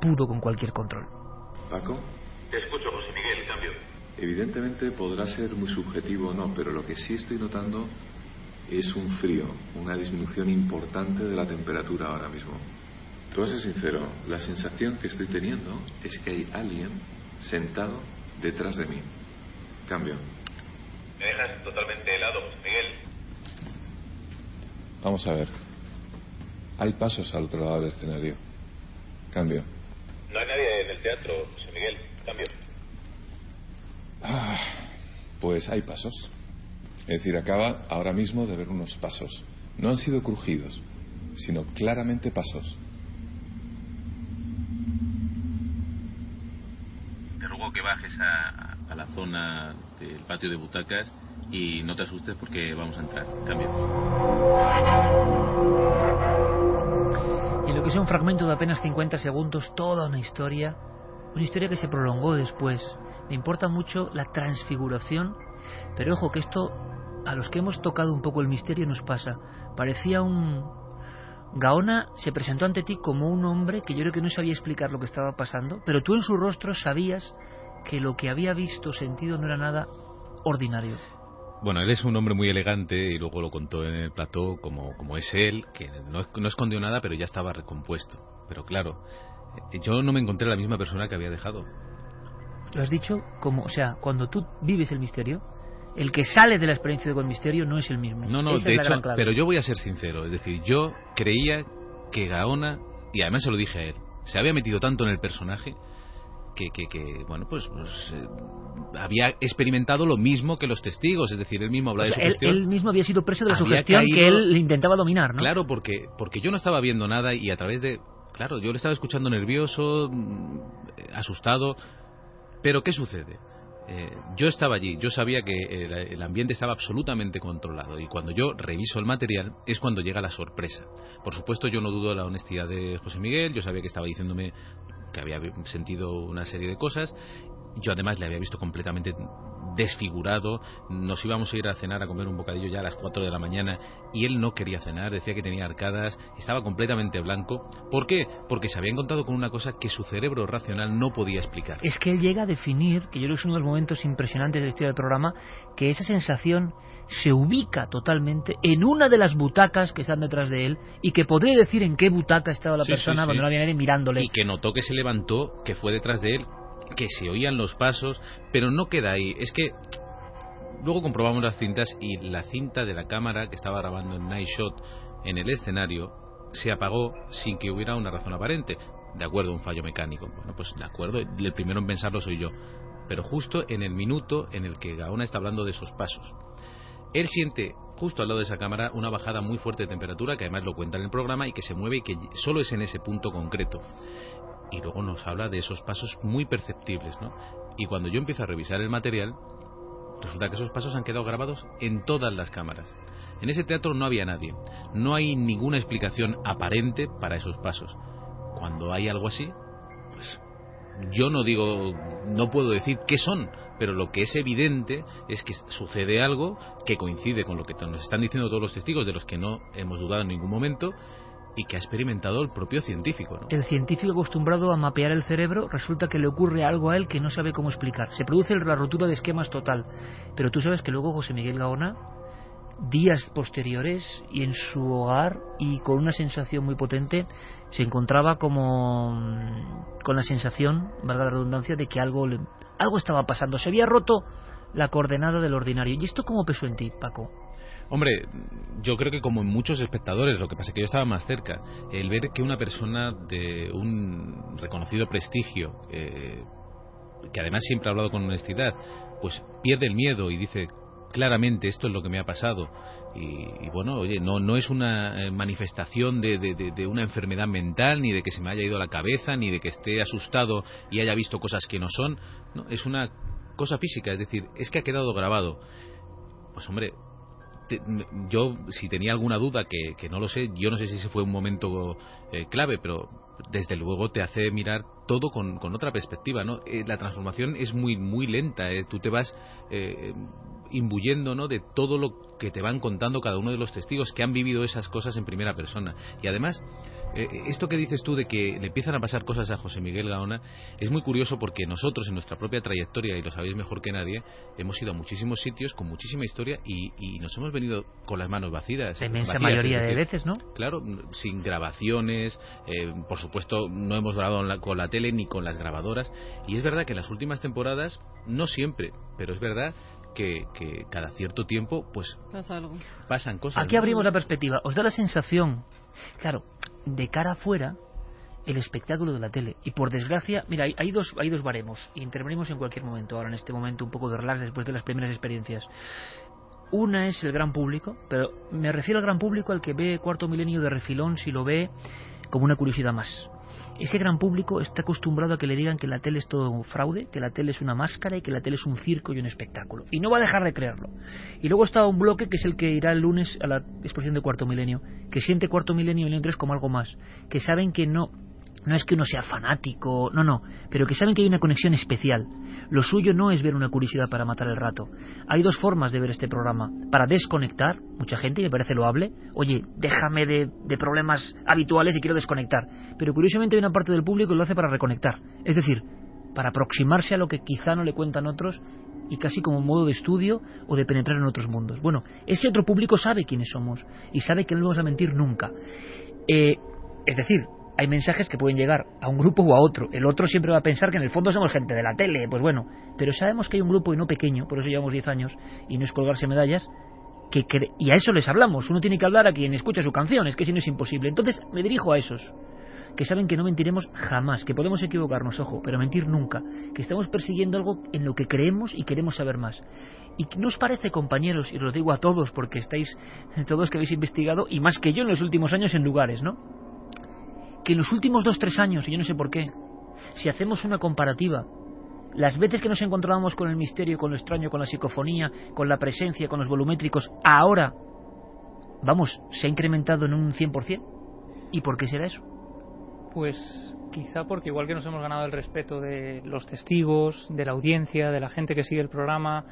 pudo con cualquier control. Paco. Te escucho. Evidentemente podrá ser muy subjetivo o no, pero lo que sí estoy notando es un frío, una disminución importante de la temperatura ahora mismo. Te voy a ser sincero, la sensación que estoy teniendo es que hay alguien sentado detrás de mí. Cambio. Me dejas totalmente helado, Miguel. Vamos a ver. Hay pasos al otro lado del escenario. Cambio. No hay nadie en el teatro, José Miguel. Cambio. Ah, pues hay pasos. Es decir, acaba ahora mismo de ver unos pasos. No han sido crujidos, sino claramente pasos. Te ruego que bajes a, a la zona del patio de butacas y no te asustes porque vamos a entrar. Cambio. Y lo que sea un fragmento de apenas 50 segundos, toda una historia, una historia que se prolongó después. Me importa mucho la transfiguración, pero ojo que esto a los que hemos tocado un poco el misterio nos pasa. Parecía un... Gaona se presentó ante ti como un hombre que yo creo que no sabía explicar lo que estaba pasando, pero tú en su rostro sabías que lo que había visto, sentido, no era nada ordinario. Bueno, él es un hombre muy elegante y luego lo contó en el plató como, como es él, que no, no escondió nada, pero ya estaba recompuesto. Pero claro, yo no me encontré la misma persona que había dejado. Lo has dicho como, o sea, cuando tú vives el misterio, el que sale de la experiencia con misterio no es el mismo. No, no, Esa de hecho, pero yo voy a ser sincero, es decir, yo creía que Gaona, y además se lo dije a él, se había metido tanto en el personaje que, que, que bueno, pues, pues, eh, había experimentado lo mismo que los testigos, es decir, él mismo hablaba O sea, de su él, gestión. él mismo había sido preso de la Había sugestión que él intentaba dominar, ¿no? Claro, porque, porque yo no estaba viendo nada y a través de... Claro, yo le estaba escuchando nervioso, mm, eh, asustado, pero ¿qué sucede? Eh, yo estaba allí, yo sabía que el, el ambiente estaba absolutamente controlado y cuando yo reviso el material es cuando llega la sorpresa. Por supuesto yo no dudo de la honestidad de José Miguel, yo sabía que estaba diciéndome que había sentido una serie de cosas, yo además le había visto completamente desfigurado, nos íbamos a ir a cenar a comer un bocadillo ya a las 4 de la mañana y él no quería cenar, decía que tenía arcadas, estaba completamente blanco. ¿Por qué? Porque se había encontrado con una cosa que su cerebro racional no podía explicar. Es que él llega a definir, que yo creo que es uno de los momentos impresionantes de la historia del programa, que esa sensación se ubica totalmente en una de las butacas que están detrás de él y que podría decir en qué butaca estaba la Sí, persona sí, sí. cuando no había nadie mirándole. Y que notó que se levantó, que fue detrás de él, que se oían los pasos, pero no queda ahí. Es que luego comprobamos las cintas y la cinta de la cámara que estaba grabando en Night Shot en el escenario se apagó sin que hubiera una razón aparente. De acuerdo, un fallo mecánico. Bueno, pues de acuerdo, el primero en pensarlo soy yo. pero justo en el minuto en el que Gaona está hablando de esos pasos. Él siente justo al lado de esa cámara una bajada muy fuerte de temperatura, que además lo cuenta en el programa y que se mueve y que solo es en ese punto concreto. Y luego nos habla de esos pasos muy perceptibles, ¿no? Y cuando yo empiezo a revisar el material, resulta que esos pasos han quedado grabados en todas las cámaras. En ese teatro no había nadie. No hay ninguna explicación aparente para esos pasos. Cuando hay algo así, pues yo no digo, no puedo decir qué son, pero lo que es evidente es que sucede algo que coincide con lo que nos están diciendo todos los testigos, de los que no hemos dudado en ningún momento, y que ha experimentado el propio científico. El científico acostumbrado a mapear el cerebro resulta que le ocurre algo a él que no sabe cómo explicar. Se produce la rotura de esquemas total. Pero tú sabes que luego José Miguel Gaona, días posteriores y en su hogar y con una sensación muy potente, se encontraba como mm, con la sensación, valga la redundancia, de que algo, algo estaba pasando. Se había roto la coordenada del ordinario. ¿Y esto cómo pesó en ti, Paco? Hombre, yo creo que como en muchos espectadores, lo que pasa es que yo estaba más cerca, el ver que una persona de un reconocido prestigio, eh, que además siempre ha hablado con honestidad, pues pierde el miedo y dice, claramente esto es lo que me ha pasado. Y, bueno, oye, no, no es una eh, manifestación de, de, una enfermedad mental, ni de que se me haya ido la cabeza, ni de que esté asustado y haya visto cosas que no son. No, es una cosa física, es decir, es que ha quedado grabado. Pues hombre, yo si tenía alguna duda que, que, no lo sé yo no sé si ese fue un momento eh, clave pero desde luego te hace mirar todo con, con otra perspectiva no eh, la transformación es muy muy lenta tú te vas imbuyendo ¿no? de todo lo que te van contando cada uno de los testigos que han vivido esas cosas en primera persona. Y además, eh, esto que dices tú de que le empiezan a pasar cosas a José Miguel Gaona es muy curioso porque nosotros en nuestra propia trayectoria, y lo sabéis mejor que nadie, hemos ido a muchísimos sitios con muchísima historia y, nos hemos venido con las manos vacías. La inmensa mayoría de veces, ¿no? Claro, sin grabaciones, eh, por supuesto no hemos grabado con la tele ni con las grabadoras. Y es verdad que en las últimas temporadas, no siempre, pero es verdad que, cada cierto tiempo pues pasan cosas. Aquí abrimos la perspectiva. Os da la sensación, claro, de cara afuera, el espectáculo de la tele. Y por desgracia, mira, hay, dos, hay dos baremos. Y intervenimos en cualquier momento, ahora en este momento un poco de relax después de las primeras experiencias. Una es el gran público, pero me refiero al gran público al que ve Cuarto Milenio de refilón si lo ve como una curiosidad más. Ese gran público está acostumbrado a que le digan que la tele es todo un fraude, que la tele es una máscara y que la tele es un circo y un espectáculo. Y no va a dejar de creerlo. Y luego está un bloque que es el que irá el lunes a la exposición de Cuarto Milenio, que siente Cuarto Milenio y Milenio 3 como algo más, que saben que no no es que uno sea fanático, no, no, pero que saben que hay una conexión especial. Lo suyo no es ver una curiosidad para matar el rato. Hay dos formas de ver este programa. Para desconectar, mucha gente, y me parece loable, oye, déjame de, de problemas habituales y quiero desconectar. Pero curiosamente hay una parte del público que lo hace para reconectar. Es decir, para aproximarse a lo que quizá no le cuentan otros y casi como un modo de estudio o de penetrar en otros mundos. Bueno, ese otro público sabe quiénes somos y sabe que no vamos a mentir nunca. Eh, es decir, hay mensajes que pueden llegar a un grupo o a otro. El otro siempre va a pensar que en el fondo somos gente de la tele, pues bueno, pero sabemos que hay un grupo y no pequeño, por eso llevamos 10 años y no es colgarse medallas, que y a eso les hablamos. Uno tiene que hablar a quien escucha su canción, es que si no es imposible. Entonces me dirijo a esos que saben que no mentiremos jamás, que podemos equivocarnos, ojo, pero mentir nunca, que estamos persiguiendo algo en lo que creemos y queremos saber más. ¿Y no os parece, compañeros, y os lo digo a todos porque estáis todos que habéis investigado y más que yo en los últimos años en lugares, ¿no? Que en los últimos dos tres años, y yo no sé por qué, si hacemos una comparativa, las veces que nos encontrábamos con el misterio, con lo extraño, con la psicofonía, con la presencia, con los volumétricos, ahora, vamos, se ha incrementado en un 100%. ¿Y por qué será eso? Pues quizá porque igual que nos hemos ganado el respeto de los testigos, de la audiencia, de la gente que sigue el programa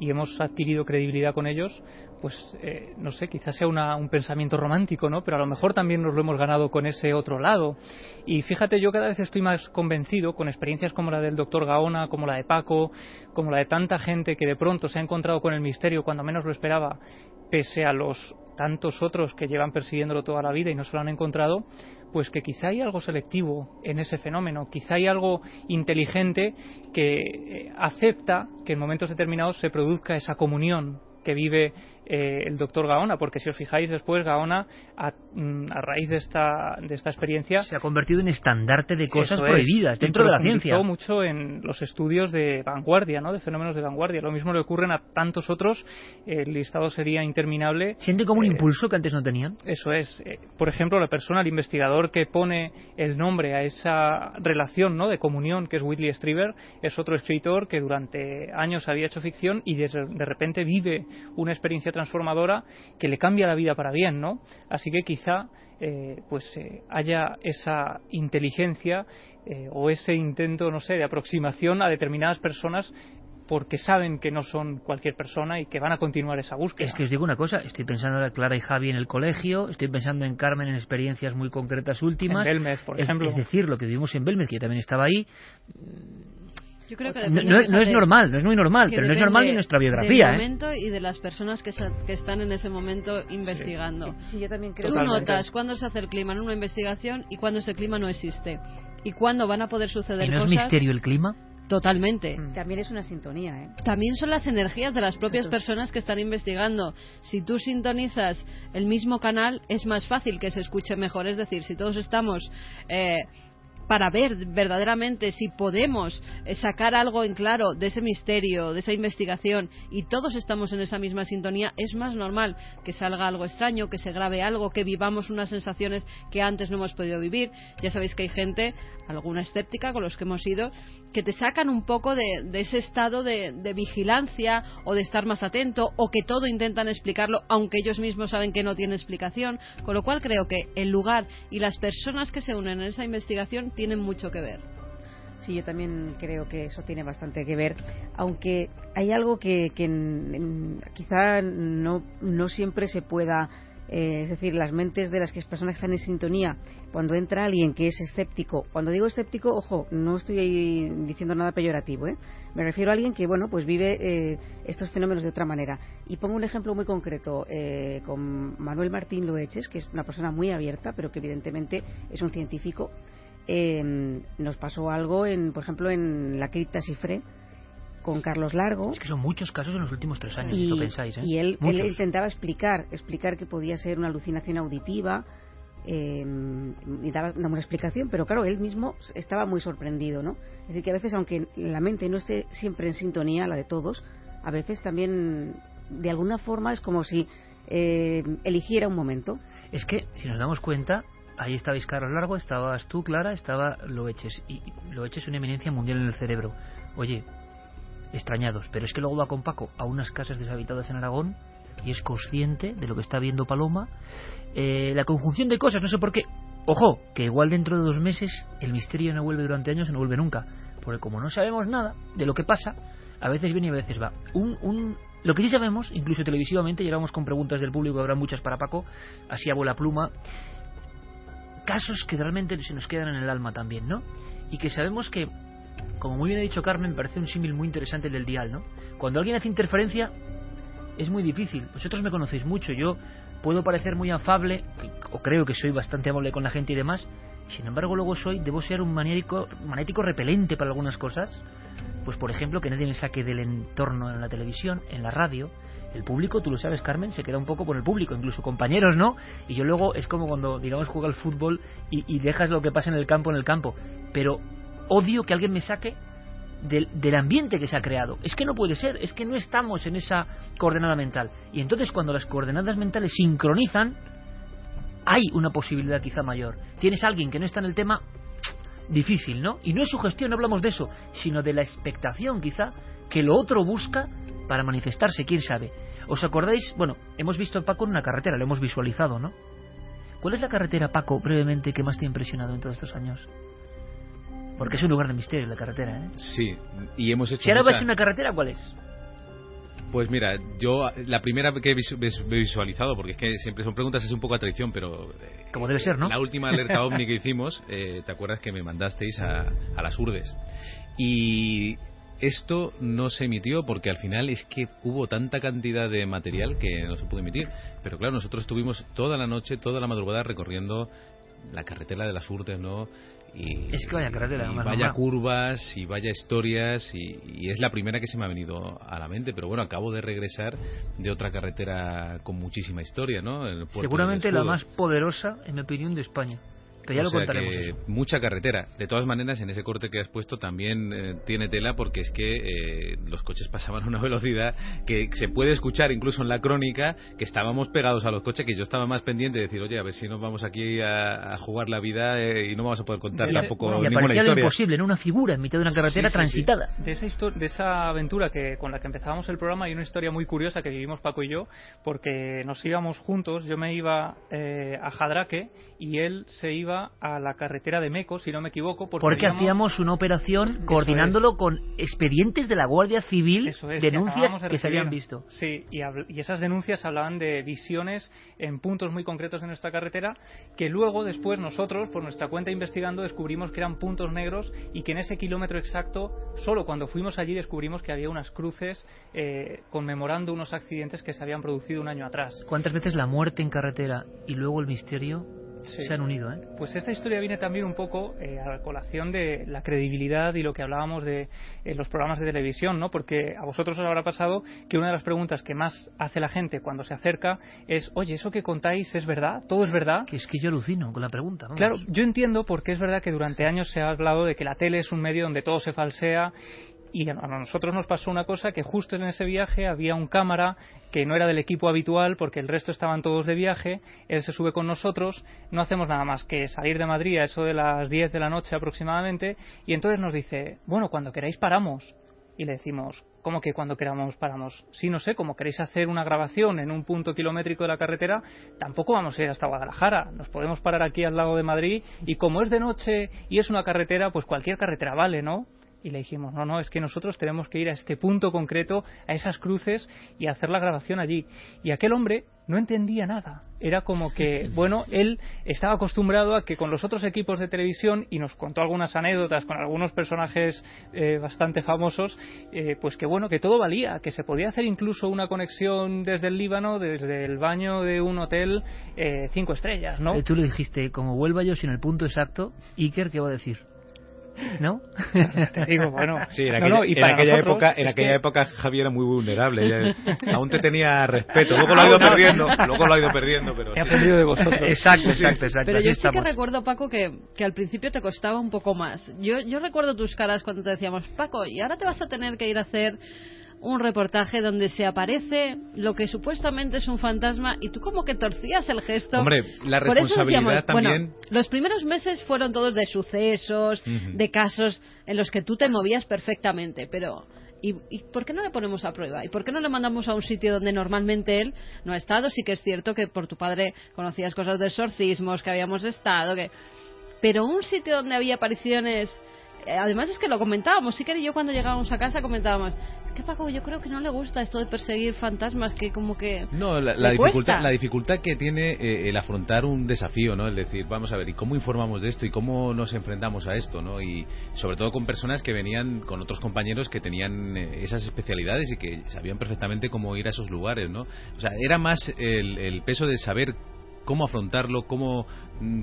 y hemos adquirido credibilidad con ellos, pues eh, no sé, quizás sea un pensamiento romántico, ¿no? Pero a lo mejor también nos lo hemos ganado con ese otro lado. Y fíjate, yo cada vez estoy más convencido con experiencias como la del doctor Gaona, como la de Paco, como la de tanta gente que de pronto se ha encontrado con el misterio cuando menos lo esperaba, pese a los tantos otros que llevan persiguiéndolo toda la vida y no se lo han encontrado, pues que quizá hay algo selectivo en ese fenómeno, quizá hay algo inteligente que eh, acepta que en momentos determinados se produzca esa comunión que vive eh, el doctor Gaona, porque si os fijáis después, Gaona, a, mm, a raíz de esta, de esta experiencia... Se ha convertido en estandarte de cosas prohibidas dentro de la ciencia. mucho en los estudios de vanguardia, ¿no? de fenómenos de vanguardia. Lo mismo le ocurren a tantos otros, el listado sería interminable. ¿Siente como un impulso que antes no tenían? Eso es. por ejemplo, la persona, el investigador que pone el nombre a esa relación ¿no? de comunión que es Whitley Strieber, es otro escritor que durante años había hecho ficción y de, repente vive una experiencia transformadora que le cambia la vida para bien, ¿no? Así que quizá eh, pues eh, haya esa inteligencia eh, o ese intento, no sé, de aproximación a determinadas personas porque saben que no son cualquier persona y que van a continuar esa búsqueda. Es que os digo una cosa, estoy pensando en Clara y Javi en el colegio, estoy pensando en Carmen en experiencias muy concretas últimas. En Belmez, por ejemplo. Es decir, lo que vivimos en Belmez, que yo también estaba ahí. Yo creo que no, es normal, no es muy normal, pero no es normal en nuestra biografía. Del ¿eh? momento y de las personas que, que, están en ese momento investigando. Sí, yo también creo. Tú notas cuándo se hace el clima en una investigación y cuándo ese clima no existe. Y cuándo van a poder suceder ¿Y no cosas. es misterio el clima? Totalmente. Mm. También es una sintonía, ¿eh? También son las energías de las propias personas que están investigando. Si tú sintonizas el mismo canal, es más fácil que se escuche mejor. Es decir, si todos estamos eh, para ver verdaderamente si podemos eh, sacar algo en claro de ese misterio, de esa investigación, y todos estamos en esa misma sintonía, es más normal que salga algo extraño, que se grabe algo, que vivamos unas sensaciones que antes no hemos podido vivir. Ya sabéis que hay gente, alguna escéptica con los que hemos ido, que te sacan un poco de, ese estado de, vigilancia o de estar más atento, o que todo intentan explicarlo, aunque ellos mismos saben que no tiene explicación. Con lo cual creo que el lugar y las personas que se unen en esa investigación tienen mucho que ver. Sí, yo también creo que eso tiene bastante que ver, aunque hay algo que, quizá no, no siempre se pueda eh, es decir, las mentes de las que personas que están en sintonía, cuando entra alguien que es escéptico, cuando digo escéptico, ojo, no estoy diciendo nada peyorativo, ¿eh? me refiero a alguien que, bueno, pues vive eh, estos fenómenos de otra manera. Y pongo un ejemplo muy concreto con Manuel Martín Loeches, que es una persona muy abierta, pero que evidentemente es un científico eh, nos pasó algo, en, por ejemplo, en la cripta Cifré con Carlos Largo. Es que son muchos casos en los últimos tres años, y, pensáis. ¿eh? Y él, intentaba explicar, explicar que podía ser una alucinación auditiva. Eh, y daba una explicación, pero claro, él mismo estaba muy sorprendido, ¿no? Es decir, que a veces, aunque la mente no esté siempre en sintonía, la de todos, a veces también, de alguna forma, es como si eh, eligiera un momento. Es que, si nos damos cuenta, ahí estabais Carlos Largo, estabas tú, Clara, estaba Loeches. Y Loeches es una eminencia mundial en el cerebro. Oye, extrañados, pero es que luego va con Paco a unas casas deshabitadas en Aragón y es consciente de lo que está viendo Paloma. Eh, la conjunción de cosas, no sé por qué. Ojo, que igual dentro de dos meses el misterio no vuelve durante años no vuelve nunca. Porque como no sabemos nada de lo que pasa, a veces viene y a veces va. Un, un, lo que sí sabemos, incluso televisivamente, llegamos con preguntas del público, habrá muchas para Paco, así a bola pluma, casos que realmente se nos quedan en el alma también, ¿no? Y que sabemos que, como muy bien ha dicho Carmen, me parece un símil muy interesante el del dial, ¿no? Cuando alguien hace interferencia, es muy difícil. Vosotros me conocéis mucho, yo puedo parecer muy afable, o creo que soy bastante amable con la gente y demás, sin embargo luego soy, debo ser un maniático, magnético repelente para algunas cosas, pues por ejemplo que nadie me saque del entorno en la televisión, en la radio, el público, tú lo sabes, Carmen, se queda un poco con el público, incluso compañeros, ¿no? Y yo luego es como cuando, digamos, juega al fútbol y, dejas lo que pasa en el campo en el campo. Pero odio que alguien me saque del, del, ambiente que se ha creado. Es que no puede ser, es que no estamos en esa coordenada mental. Y entonces cuando las coordenadas mentales sincronizan, hay una posibilidad quizá mayor. Tienes a alguien que no está en el tema, difícil, ¿no? Y no es su gestión, no hablamos de eso, sino de la expectación quizá que lo otro busca para manifestarse, quién sabe. ¿Os acordáis? Bueno, hemos visto a Paco en una carretera, lo hemos visualizado, ¿no? ¿Cuál es la carretera, Paco, brevemente, que más te ha impresionado en todos estos años? Porque es un lugar de misterio la carretera, ¿eh? Sí, y hemos hecho. Si ahora vas a una carretera, ¿cuál es? Pues mira, yo la primera que he visualizado, porque es que siempre son preguntas, es un poco a traición, pero... Eh, Como debe ser, ¿no? La última alerta ovni que hicimos, eh, ¿te acuerdas que me mandasteis a, a las Urdes? Y esto no se emitió porque al final es que hubo tanta cantidad de material que no se pudo emitir. Pero claro, nosotros estuvimos toda la noche, toda la madrugada recorriendo la carretera de las Urdes, ¿no? y, es que vaya carretera, y vaya curvas y vaya historias y, es la primera que se me ha venido a la mente. Pero bueno acabo de regresar de otra carretera con muchísima historia no seguramente la más poderosa en mi opinión de España ya lo contaremos. mucha carretera. De todas maneras, en ese corte que has puesto también eh, tiene tela porque es que eh, los coches pasaban a una velocidad que se puede escuchar incluso en la crónica que estábamos pegados a los coches, que yo estaba más pendiente de decir, oye, a ver si nos vamos aquí a, jugar la vida eh, y no vamos a poder contar tampoco y ninguna historia. lo imposible, en una figura en mitad de una carretera transitada. De, esa de esa aventura que con la que empezábamos el programa hay una historia muy curiosa que vivimos Paco y yo, porque nos íbamos juntos, yo me iba a Jadraque y él se iba a la carretera de Meco, si no me equivoco. Porque, hacíamos una operación coordinándolo con expedientes de la Guardia Civil, denuncias que, se habían visto. Sí, y, y, esas denuncias hablaban de visiones en puntos muy concretos de nuestra carretera, que luego, después, nosotros, por nuestra cuenta investigando, descubrimos que eran puntos negros y que en ese kilómetro exacto, solo cuando fuimos allí descubrimos que había unas cruces eh, conmemorando unos accidentes que se habían producido un año atrás. ¿Cuántas veces la muerte en carretera y luego el misterio se han unido. ¿eh? Pues esta historia viene también un poco eh, a la colación de la credibilidad y lo que hablábamos de eh, los programas de televisión, ¿no? Porque a vosotros os habrá pasado que una de las preguntas que más hace la gente cuando se acerca es, oye, ¿eso que contáis es verdad? ¿Todo es verdad? Que es que yo alucino con la pregunta. Claro, yo entiendo porque es verdad que durante años se ha hablado de que la tele es un medio donde todo se falsea y a nosotros nos pasó una cosa que justo en ese viaje había un cámara que no era del equipo habitual porque el resto estaban todos de viaje, él se sube con nosotros, no hacemos nada más que salir de Madrid a eso de las 10 de la noche aproximadamente y entonces nos dice, bueno, cuando queráis paramos. Y le decimos, ¿cómo que cuando queramos paramos? Sí, no sé, como queréis hacer una grabación en un punto kilométrico de la carretera, tampoco vamos a ir hasta Guadalajara. Nos podemos parar aquí al lado de Madrid y como es de noche y es una carretera, pues cualquier carretera vale, ¿no? Y le dijimos, no, no, es que nosotros tenemos que ir a este punto concreto, a esas cruces y hacer la grabación allí. Y aquel hombre no entendía nada. Era como que, bueno, él estaba acostumbrado a que con los otros equipos de televisión, y nos contó algunas anécdotas con algunos personajes eh, bastante famosos, eh, pues que bueno, que todo valía, que se podía hacer incluso una conexión desde el Líbano, desde el baño de un hotel eh, cinco estrellas, ¿no? Tú le dijiste, como vuelva yo sin el punto exacto, Iker, ¿qué va a decir? ¿No? digo, bueno. Sí, en aquella, época, en aquella época Javier era muy vulnerable. aún te tenía respeto. Luego lo ha ido perdiendo. Luego lo ha ido perdiendo, pero. He aprendido de vosotros. Exacto, exacto, exacto. Pero yo sí que recuerdo, Paco, que, que al principio te costaba un poco más. Yo, yo recuerdo tus caras cuando te decíamos, Paco, y ahora te vas a tener que ir a hacer un reportaje donde se aparece lo que supuestamente es un fantasma y tú como que torcías el gesto. Hombre, la responsabilidad también. Bueno, los primeros meses fueron todos de sucesos, de casos en los que tú te movías perfectamente, pero ¿Y, ¿Y, por qué no le ponemos a prueba? ¿Y por qué no le mandamos a un sitio donde normalmente él no ha estado? Sí que es cierto que por tu padre conocías cosas de exorcismos, que habíamos estado, que... Pero un sitio donde había apariciones además es que lo comentábamos, sí que yo cuando llegábamos a casa comentábamos, es que Paco yo creo que no le gusta esto de perseguir fantasmas, que como que... No, la, dificultad, la dificultad que tiene eh, el afrontar un desafío, ¿no? El decir, vamos a ver, ¿y cómo informamos de esto? ¿Y cómo nos enfrentamos a esto? ¿no? Y sobre todo con personas que venían con otros compañeros que tenían eh, esas especialidades y que sabían perfectamente cómo ir a esos lugares, ¿no? O sea, era más el, el peso de saber cómo afrontarlo, cómo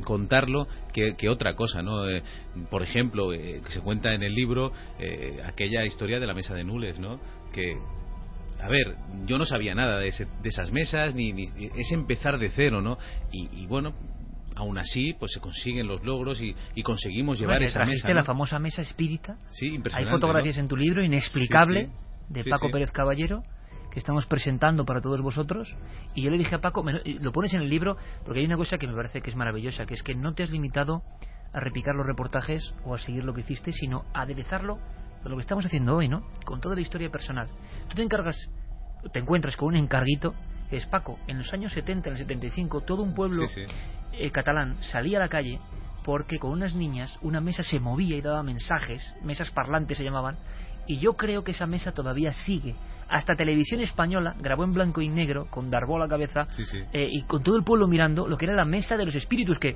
contarlo, que, otra cosa, ¿no? Eh, por ejemplo, eh, se cuenta en el libro eh, aquella historia de la mesa de nules, ¿no? Que a ver, yo no sabía nada de, esas mesas, ni, es empezar de cero, ¿no? Y, bueno, aún así, pues se consiguen los logros y, conseguimos llevar esa mesa. la famosa mesa espírita? Sí, impresionante. Hay fotografías en tu libro, inexplicable, de Paco Pérez Caballero que estamos presentando para todos vosotros. Y yo le dije a Paco, lo pones en el libro, porque hay una cosa que me parece que es maravillosa, que es que no te has limitado a repicar los reportajes o a seguir lo que hiciste, sino a aderezarlo de lo que estamos haciendo hoy, ¿no? Con toda la historia personal. Tú te encargas, te encuentras con un encarguito, que es Paco, en los años 70, en el 75, todo un pueblo eh, catalán salía a la calle porque con unas niñas una mesa se movía y daba mensajes, mesas parlantes se llamaban, y yo creo que esa mesa todavía sigue. Hasta Televisión Española grabó en blanco y negro, con Darbo a la cabeza, eh, y con todo el pueblo mirando lo que era la mesa de los espíritus, que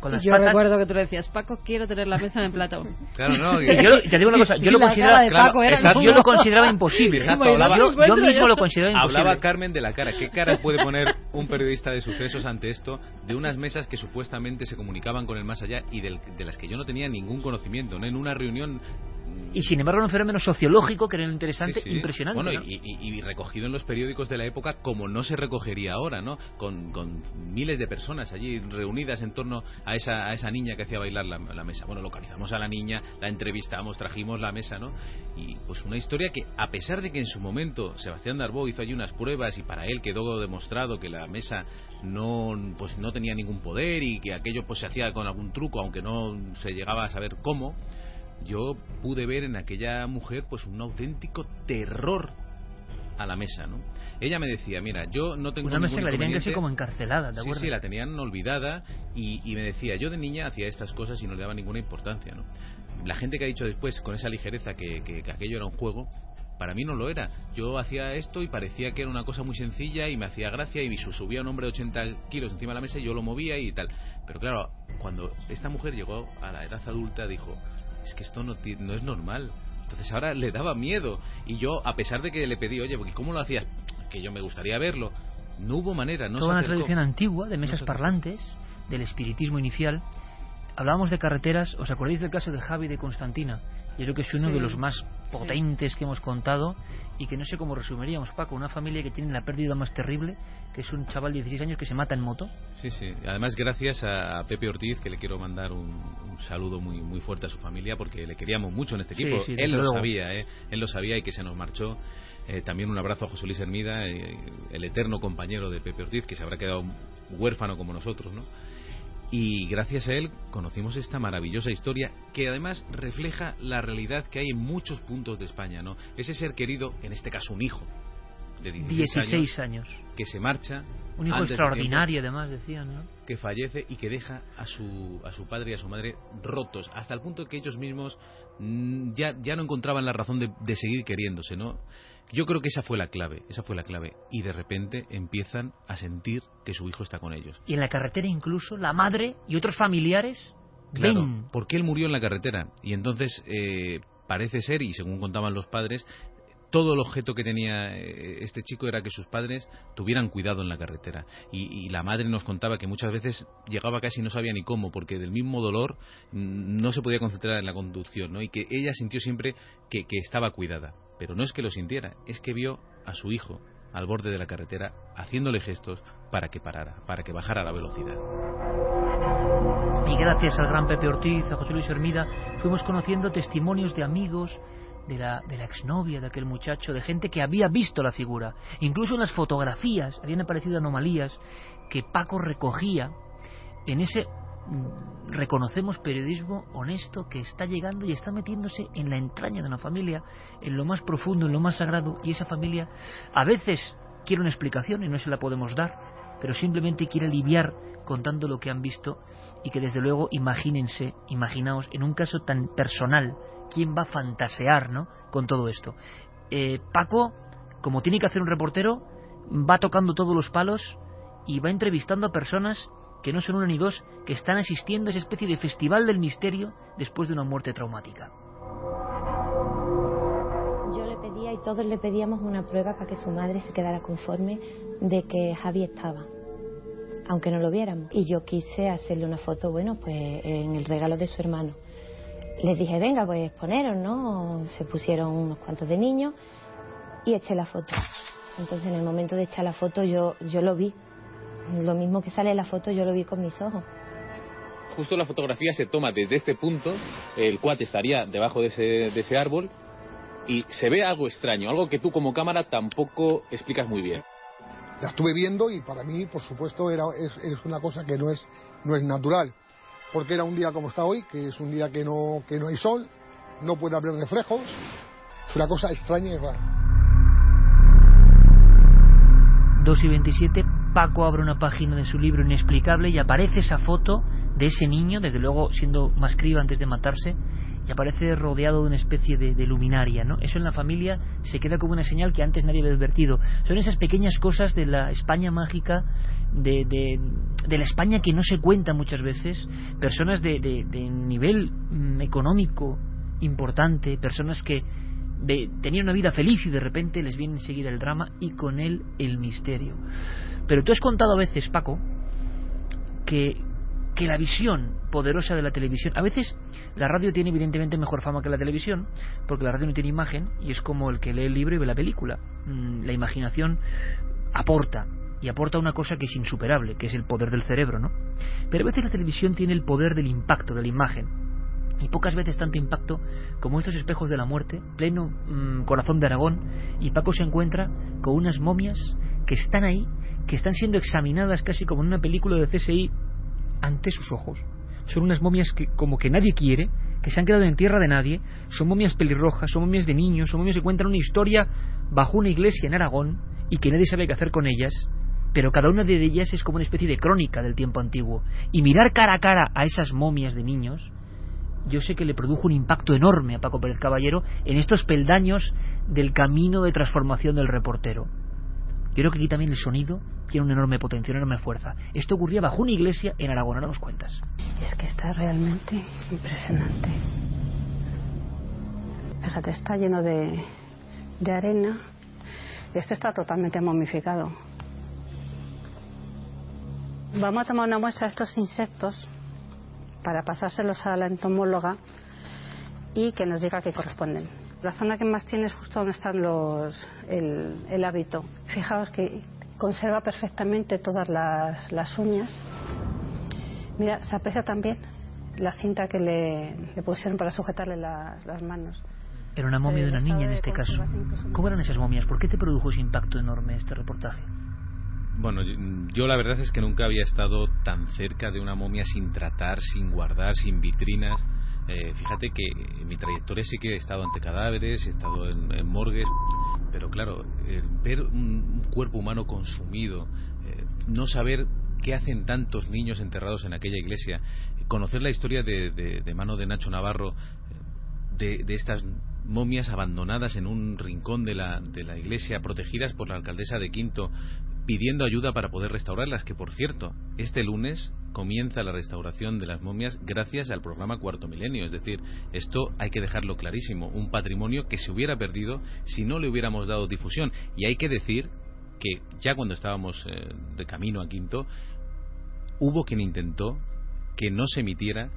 con las yo patas. recuerdo que tú le decías, Paco, quiero tener la mesa en el plato. Claro, no. Y yo, te digo una cosa, yo lo consideraba, exacto, yo lo imposible. Exacto, hablaba- yo, mismo lo consideraba imposible. Hablaba Carmen de la cara. ¿Qué cara puede poner un periodista de sucesos ante esto de unas mesas que supuestamente se comunicaban con el más allá y del- de las que yo no tenía ningún conocimiento? ¿no? En una reunión Y sin embargo era un fenómeno sociológico que era interesante, Sí, sí. impresionante. Bueno, ¿no? y, y- y recogido en los periódicos de la época como no se recogería ahora, ¿no? Con, con miles de personas allí reunidas en torno a esa, a esa niña que hacía bailar la, la mesa. Bueno, localizamos a la niña, la entrevistamos, trajimos la mesa, ¿no? Y pues una historia que, a pesar de que en su momento Sebastián Darbó hizo allí unas pruebas y para él quedó demostrado que la mesa no, pues no tenía ningún poder y que aquello pues se hacía con algún truco, aunque no se llegaba a saber cómo, yo pude ver en aquella mujer pues un auténtico terror a la mesa, ¿no? Ella me decía, mira, yo no tengo Una mesa que la tenían ser como encarcelada, ¿te Sí, acuerdas? sí, la tenían olvidada y, y me decía, yo de niña hacía estas cosas y no le daba ninguna importancia, ¿no? La gente que ha dicho después con esa ligereza que, que- que aquello era un juego, para mí no lo era. Yo hacía esto y parecía que era una cosa muy sencilla y me hacía gracia y su- subía un hombre de 80 kilos encima de la mesa y yo lo movía y tal. Pero claro, cuando esta mujer llegó a la edad adulta dijo, es que esto no, no es normal. Entonces ahora le daba miedo. Y yo, a pesar de que le pedí, oye, porque ¿cómo lo hacías? Que yo me gustaría verlo. No hubo manera, no Toda una tradición antigua de mesas parlantes, del espiritismo inicial. Hablábamos de carreteras, ¿os acordáis del caso de Javi de Constantina? Yo creo que es uno Sí. de los más potentes que hemos contado y que no sé cómo resumiríamos, Paco. Una familia que tiene la pérdida más terrible, que es un chaval de 16 años que se mata en moto. Sí, sí. Además, gracias a Pepe Ortiz, que le quiero mandar un, un saludo muy muy fuerte a su familia, porque le queríamos mucho en este equipo. sí, Él lo luego. sabía, ¿eh? Él lo sabía y que se nos marchó. Eh, también un abrazo a José Luis Hermida, eh, el eterno compañero de Pepe Ortiz, que se habrá quedado huérfano como nosotros, ¿no? Y gracias a él conocimos esta maravillosa historia que además refleja la realidad que hay en muchos puntos de España, ¿no? Ese ser querido, en este caso un hijo de 16, 16 años. que se marcha. Un hijo extraordinario, además, decían, ¿no? que fallece y que deja a su, a su padre y a su madre rotos, hasta el punto que ellos mismos mm, ya, ya no encontraban la razón de, de seguir queriéndose, ¿no? Yo creo que esa fue la clave, esa fue la clave. Y de repente empiezan a sentir que su hijo está con ellos. Y en la carretera incluso la madre y otros familiares Claro, ven porque él murió en la carretera. Y entonces eh, parece ser, y según contaban los padres, todo el objeto que tenía eh, este chico era que sus padres tuvieran cuidado en la carretera. Y, la madre nos contaba que muchas veces llegaba casi no sabía ni cómo, porque del mismo dolor no se podía concentrar en la conducción, ¿no? Y que ella sintió siempre que, que estaba cuidada. Pero no es que lo sintiera, es que vio a su hijo al borde de la carretera haciéndole gestos para que parara, para que bajara la velocidad. Y gracias al gran Pepe Ortiz, a José Luis Hermida, fuimos conociendo testimonios de amigos, de la, de la exnovia de aquel muchacho, de gente que había visto la figura. Incluso en las fotografías habían aparecido anomalías que Paco recogía en ese mm, reconocemos periodismo honesto que está llegando y está metiéndose en la entraña de una familia, en lo más profundo, en lo más sagrado, y esa familia a veces quiere una explicación y no se la podemos dar, pero simplemente quiere aliviar contando lo que han visto y que desde luego imagínense, imaginaos, en un caso tan personal, ¿quién va a fantasear ¿no? con todo esto? Eh, Paco, como tiene que hacer un reportero, va tocando todos los palos y va entrevistando a personas que no son una ni dos, que están asistiendo a esa especie de festival del misterio después de una muerte traumática. Yo le pedía y todos le pedíamos una prueba para que su madre se quedara conforme de que Javi estaba, aunque no lo viéramos. Y yo quise hacerle una foto, bueno, pues en el regalo de su hermano. Les dije, venga, pues poneros, ¿no? Se pusieron unos cuantos de niños y eché la foto. Entonces en el momento de echar la foto yo, yo lo vi. Lo mismo que sale en la foto yo lo vi con mis ojos. Justo la fotografía se toma desde este punto, el cuate estaría debajo de ese, de ese árbol y se ve algo extraño, algo que tú como cámara tampoco explicas muy bien. La estuve viendo y para mí, por supuesto, era, es, es una cosa que no es, no es natural. Porque era un día como está hoy, que es un día que no, que no hay sol, no puede haber reflejos. Es una cosa extraña y rara. 2 y 27, Paco abre una página de su libro Inexplicable y aparece esa foto de ese niño, desde luego siendo más criba antes de matarse, y aparece rodeado de una especie de, luminaria, ¿no? Eso en la familia se queda como una señal que antes nadie había advertido. Son esas pequeñas cosas de la España mágica, de, de, la España que no se cuenta muchas veces, personas de, nivel mm, económico importante, personas que tenían una vida feliz y de repente les viene enseguida el drama y con él el misterio. Pero tú has contado a veces, Paco, que, que la visión poderosa de la televisión, a veces la radio tiene evidentemente mejor fama que la televisión, porque la radio no tiene imagen y es como el que lee el libro y ve la película. Mm, la imaginación aporta y aporta una cosa que es insuperable, que es el poder del cerebro, ¿no? Pero a veces la televisión tiene el poder del impacto, de la imagen y pocas veces tanto impacto como estos espejos de la muerte, pleno mm, corazón de Aragón, y Paco se encuentra con unas momias que están ahí, que están siendo examinadas casi como en una película de CSI ante sus ojos. Son unas momias que como que nadie quiere, que se han quedado en tierra de nadie, son momias pelirrojas, son momias de niños, son momias que cuentan una historia bajo una iglesia en Aragón y que nadie sabe qué hacer con ellas, pero cada una de ellas es como una especie de crónica del tiempo antiguo. Y mirar cara a cara a esas momias de niños yo sé que le produjo un impacto enorme a Paco Pérez Caballero en estos peldaños del camino de transformación del reportero. Yo creo que aquí también el sonido tiene una enorme potencia, una enorme fuerza. Esto ocurría bajo una iglesia en Aragón, ahora nos cuentas. Es que está realmente impresionante. Fíjate, está lleno de, de arena. Este está totalmente momificado. Vamos a tomar una muestra de estos insectos para pasárselos a la entomóloga y que nos diga qué corresponden. La zona que más tiene es justo donde están los, el, hábito. Fijaos que conserva perfectamente todas las, uñas. Mira, se aprecia también la cinta que le, pusieron para sujetarle las, las manos. Era una momia de una niña en este caso. ¿Cómo eran esas momias? ¿Por qué te produjo ese impacto enorme este reportaje? Bueno, yo, la verdad es que nunca había estado tan cerca de una momia sin tratar, sin guardar, sin vitrinas. Eh, fíjate que en mi trayectoria sí que he estado ante cadáveres, he estado en, morgues, pero claro, ver un, cuerpo humano consumido, eh, no saber qué hacen tantos niños enterrados en aquella iglesia, conocer la historia de, mano de Nacho Navarro, de, de, estas momias abandonadas en un rincón de la, de la iglesia, protegidas por la alcaldesa de Quinto, pidiendo ayuda para poder restaurarlas, que por cierto, este lunes comienza la restauración de las momias gracias al programa Cuarto Milenio. Es decir, esto hay que dejarlo clarísimo, un patrimonio que se hubiera perdido si no le hubiéramos dado difusión. Y hay que decir que ya cuando estábamos eh, de camino a Quinto, hubo quien intentó que no se emitiera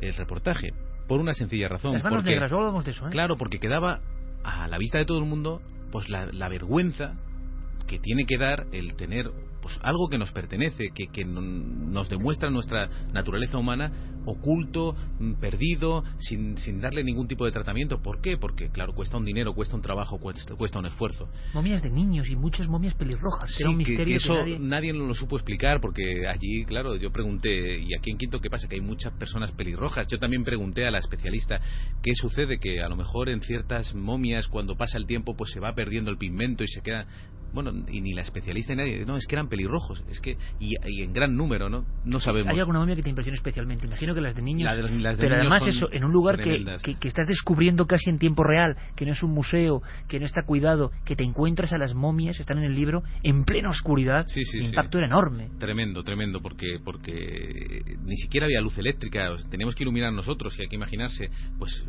el reportaje. Por una sencilla razón. Las manos negras, de eso, ¿eh? Claro, porque quedaba a la vista de todo el mundo pues la vergüenza que tiene que dar el tener pues algo que nos pertenece, que, que nos demuestra nuestra naturaleza humana oculto, mm, perdido, sin, sin darle ningún tipo de tratamiento. ¿Por qué? Porque, claro, cuesta un dinero, cuesta un trabajo, cuesta, cuesta un esfuerzo. Momias de niños y muchas momias pelirrojas. Sí, un misterio que, eso nadie... lo supo explicar porque allí, claro, yo pregunté, ¿y aquí en Quinto qué pasa? Que hay muchas personas pelirrojas. Yo también pregunté a la especialista qué sucede, que a lo mejor en ciertas momias, cuando pasa el tiempo, pues se va perdiendo el pigmento y se queda bueno, y ni la especialista ni nadie, no, es que eran pelirrojos, es que, y, en gran número, ¿no? No sabemos. ¿Hay alguna momia que te impresione especialmente? Imagino que las de niños. pero además, eso, en un lugar que, que, estás descubriendo casi en tiempo real, que no es un museo, que no está cuidado, que te encuentras a las momias, están en el libro, en plena oscuridad, el impacto era enorme. Tremendo, tremendo, porque, porque ni siquiera había luz eléctrica, teníamos que iluminar nosotros, y hay que imaginarse, pues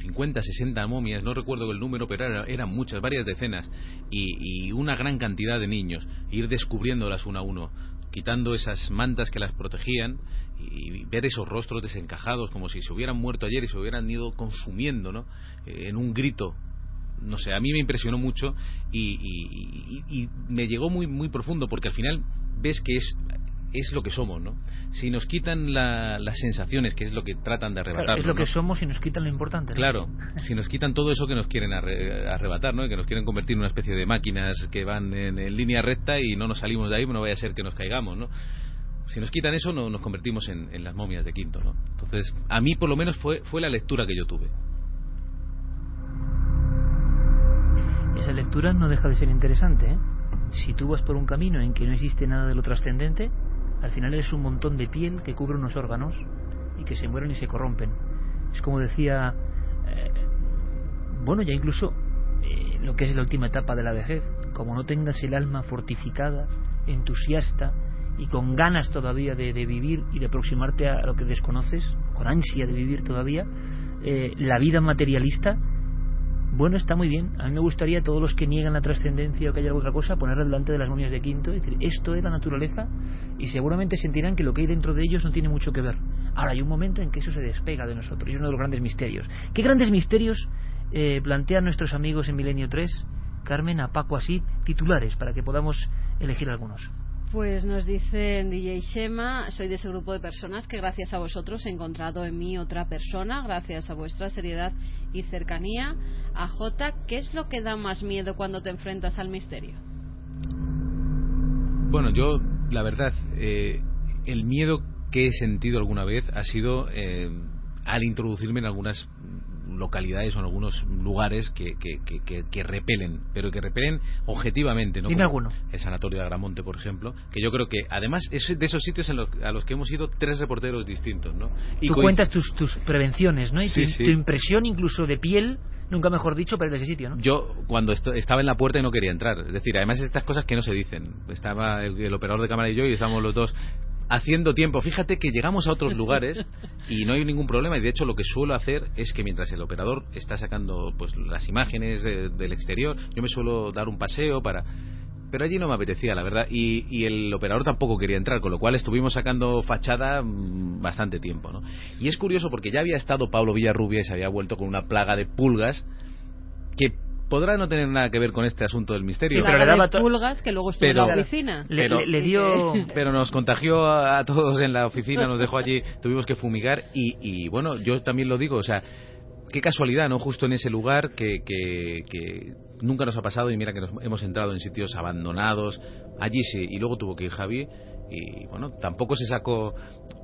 50, 60 momias, no recuerdo el número, pero eran, muchas, varias decenas, y, y una gran cantidad de niños, ir descubriéndolas uno a uno, quitando esas mantas que las protegían y ver esos rostros desencajados como si se hubieran muerto ayer y se hubieran ido consumiendo ¿no? Eh, en un grito no sé, a mí me impresionó mucho y, y, me llegó muy muy profundo porque al final ves que es es lo que somos, ¿no? Si nos quitan las sensaciones, que es lo que tratan de arrebatar. es lo que somos y nos quitan lo importante. Claro, si nos quitan todo eso que nos quieren arrebatar, ¿no? Que nos quieren convertir en una especie de máquinas que van en, línea recta y no nos salimos de ahí, no vaya a ser que nos caigamos, ¿no? Si nos quitan eso, no, nos convertimos en, las momias de Quinto, ¿no? Entonces, a mí por lo menos fue, fue la lectura que yo tuve. Esa lectura no deja de ser interesante, ¿eh? Si tú vas por un camino en que no existe nada de lo trascendente, al final es un montón de piel que cubre unos órganos y que se mueren y se corrompen. Es como decía, eh, bueno, ya incluso eh, lo que es la última etapa de la vejez, como no tengas el alma fortificada, entusiasta y con ganas todavía de, vivir y de aproximarte a lo que desconoces, con ansia de vivir todavía, eh, la vida materialista, bueno, está muy bien. A mí me gustaría todos los que niegan la trascendencia o que haya otra cosa, ponerla delante de las momias de Quinto y decir, esto es la naturaleza, y seguramente sentirán que lo que hay dentro de ellos no tiene mucho que ver. Ahora, hay un momento en que eso se despega de nosotros, y es uno de los grandes misterios. ¿Qué grandes misterios eh, plantean nuestros amigos en Milenio 3, Carmen, a Paco así, titulares, para que podamos elegir algunos? Pues nos dicen DJ Shema, soy de ese grupo de personas que gracias a vosotros he encontrado en mí otra persona, gracias a vuestra seriedad y cercanía. A J, ¿qué es lo que da más miedo cuando te enfrentas al misterio? Bueno, yo, la verdad, eh, el miedo que he sentido alguna vez ha sido eh, al introducirme en algunas localidades o en algunos lugares que, que, que, que, repelen, pero que repelen objetivamente. ¿no? Dime alguno. El Sanatorio de Agramonte, por ejemplo, que yo creo que además es de esos sitios en los, a los que hemos ido tres reporteros distintos. ¿no? Y Tú cuentas tus, tus prevenciones, ¿no? Y sí, tu, sí. tu, impresión incluso de piel, nunca mejor dicho, a ese sitio, ¿no? Yo cuando estaba en la puerta y no quería entrar. Es decir, además estas cosas que no se dicen. Estaba el, el operador de cámara y yo y estábamos los dos haciendo tiempo. Fíjate que llegamos a otros lugares y no hay ningún problema. Y de hecho lo que suelo hacer es que mientras el operador está sacando pues las imágenes de, del exterior, yo me suelo dar un paseo para pero allí no me apetecía, la verdad, y, y, el operador tampoco quería entrar, con lo cual estuvimos sacando fachada bastante tiempo, ¿no? Y es curioso porque ya había estado Pablo Villarrubia y se había vuelto con una plaga de pulgas que podrá no tener nada que ver con este asunto del misterio. Pero le daba pulgas que luego estuvo pero, en la oficina. Pero, le, le, dio... pero nos contagió a, a, todos en la oficina, nos dejó allí, tuvimos que fumigar y, y bueno, yo también lo digo, o sea, qué casualidad, ¿no? Justo en ese lugar que, que, que, nunca nos ha pasado y mira que nos hemos entrado en sitios abandonados. Allí sí, y luego tuvo que ir Javi y bueno, tampoco se sacó.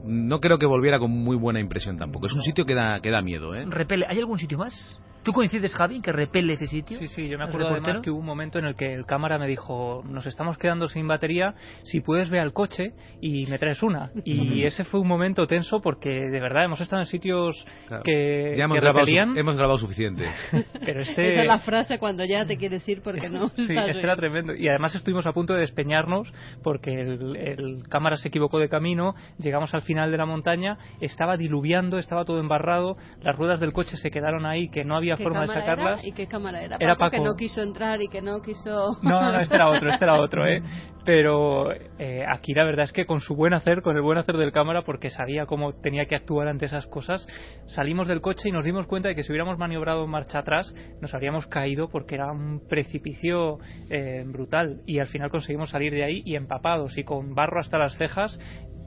No creo que volviera con muy buena impresión tampoco. Es un sitio que da, que da miedo, ¿eh? Repele. ¿Hay algún sitio más? ¿Tú coincides, Javi, que repele ese sitio? Sí, sí, yo me acuerdo además que hubo un momento en el que el cámara me dijo, nos estamos quedando sin batería, si puedes ve al coche y me traes una. Y ese fue un momento tenso porque de verdad hemos estado en sitios claro. que, ya hemos, que grabado hemos grabado suficiente. Pero este... Esa es la frase cuando ya te quieres ir porque no. sí, este era tremendo. Y además estuvimos a punto de despeñarnos porque el, el cámara se equivocó de camino, llegamos al final de la montaña, estaba diluviando, estaba todo embarrado, las ruedas del coche se quedaron ahí que no había forma de sacarlas. Era? ¿Y qué cámara era? Era Paco, Paco, que no quiso entrar y que no quiso. No, no, este era otro, este era otro, ¿eh? Pero eh, aquí la verdad es que con su buen hacer, con el buen hacer del cámara, porque sabía cómo tenía que actuar ante esas cosas, salimos del coche y nos dimos cuenta de que si hubiéramos maniobrado en marcha atrás, nos habríamos caído porque era un precipicio eh, brutal. Y al final conseguimos salir de ahí y empapados y con barro hasta las cejas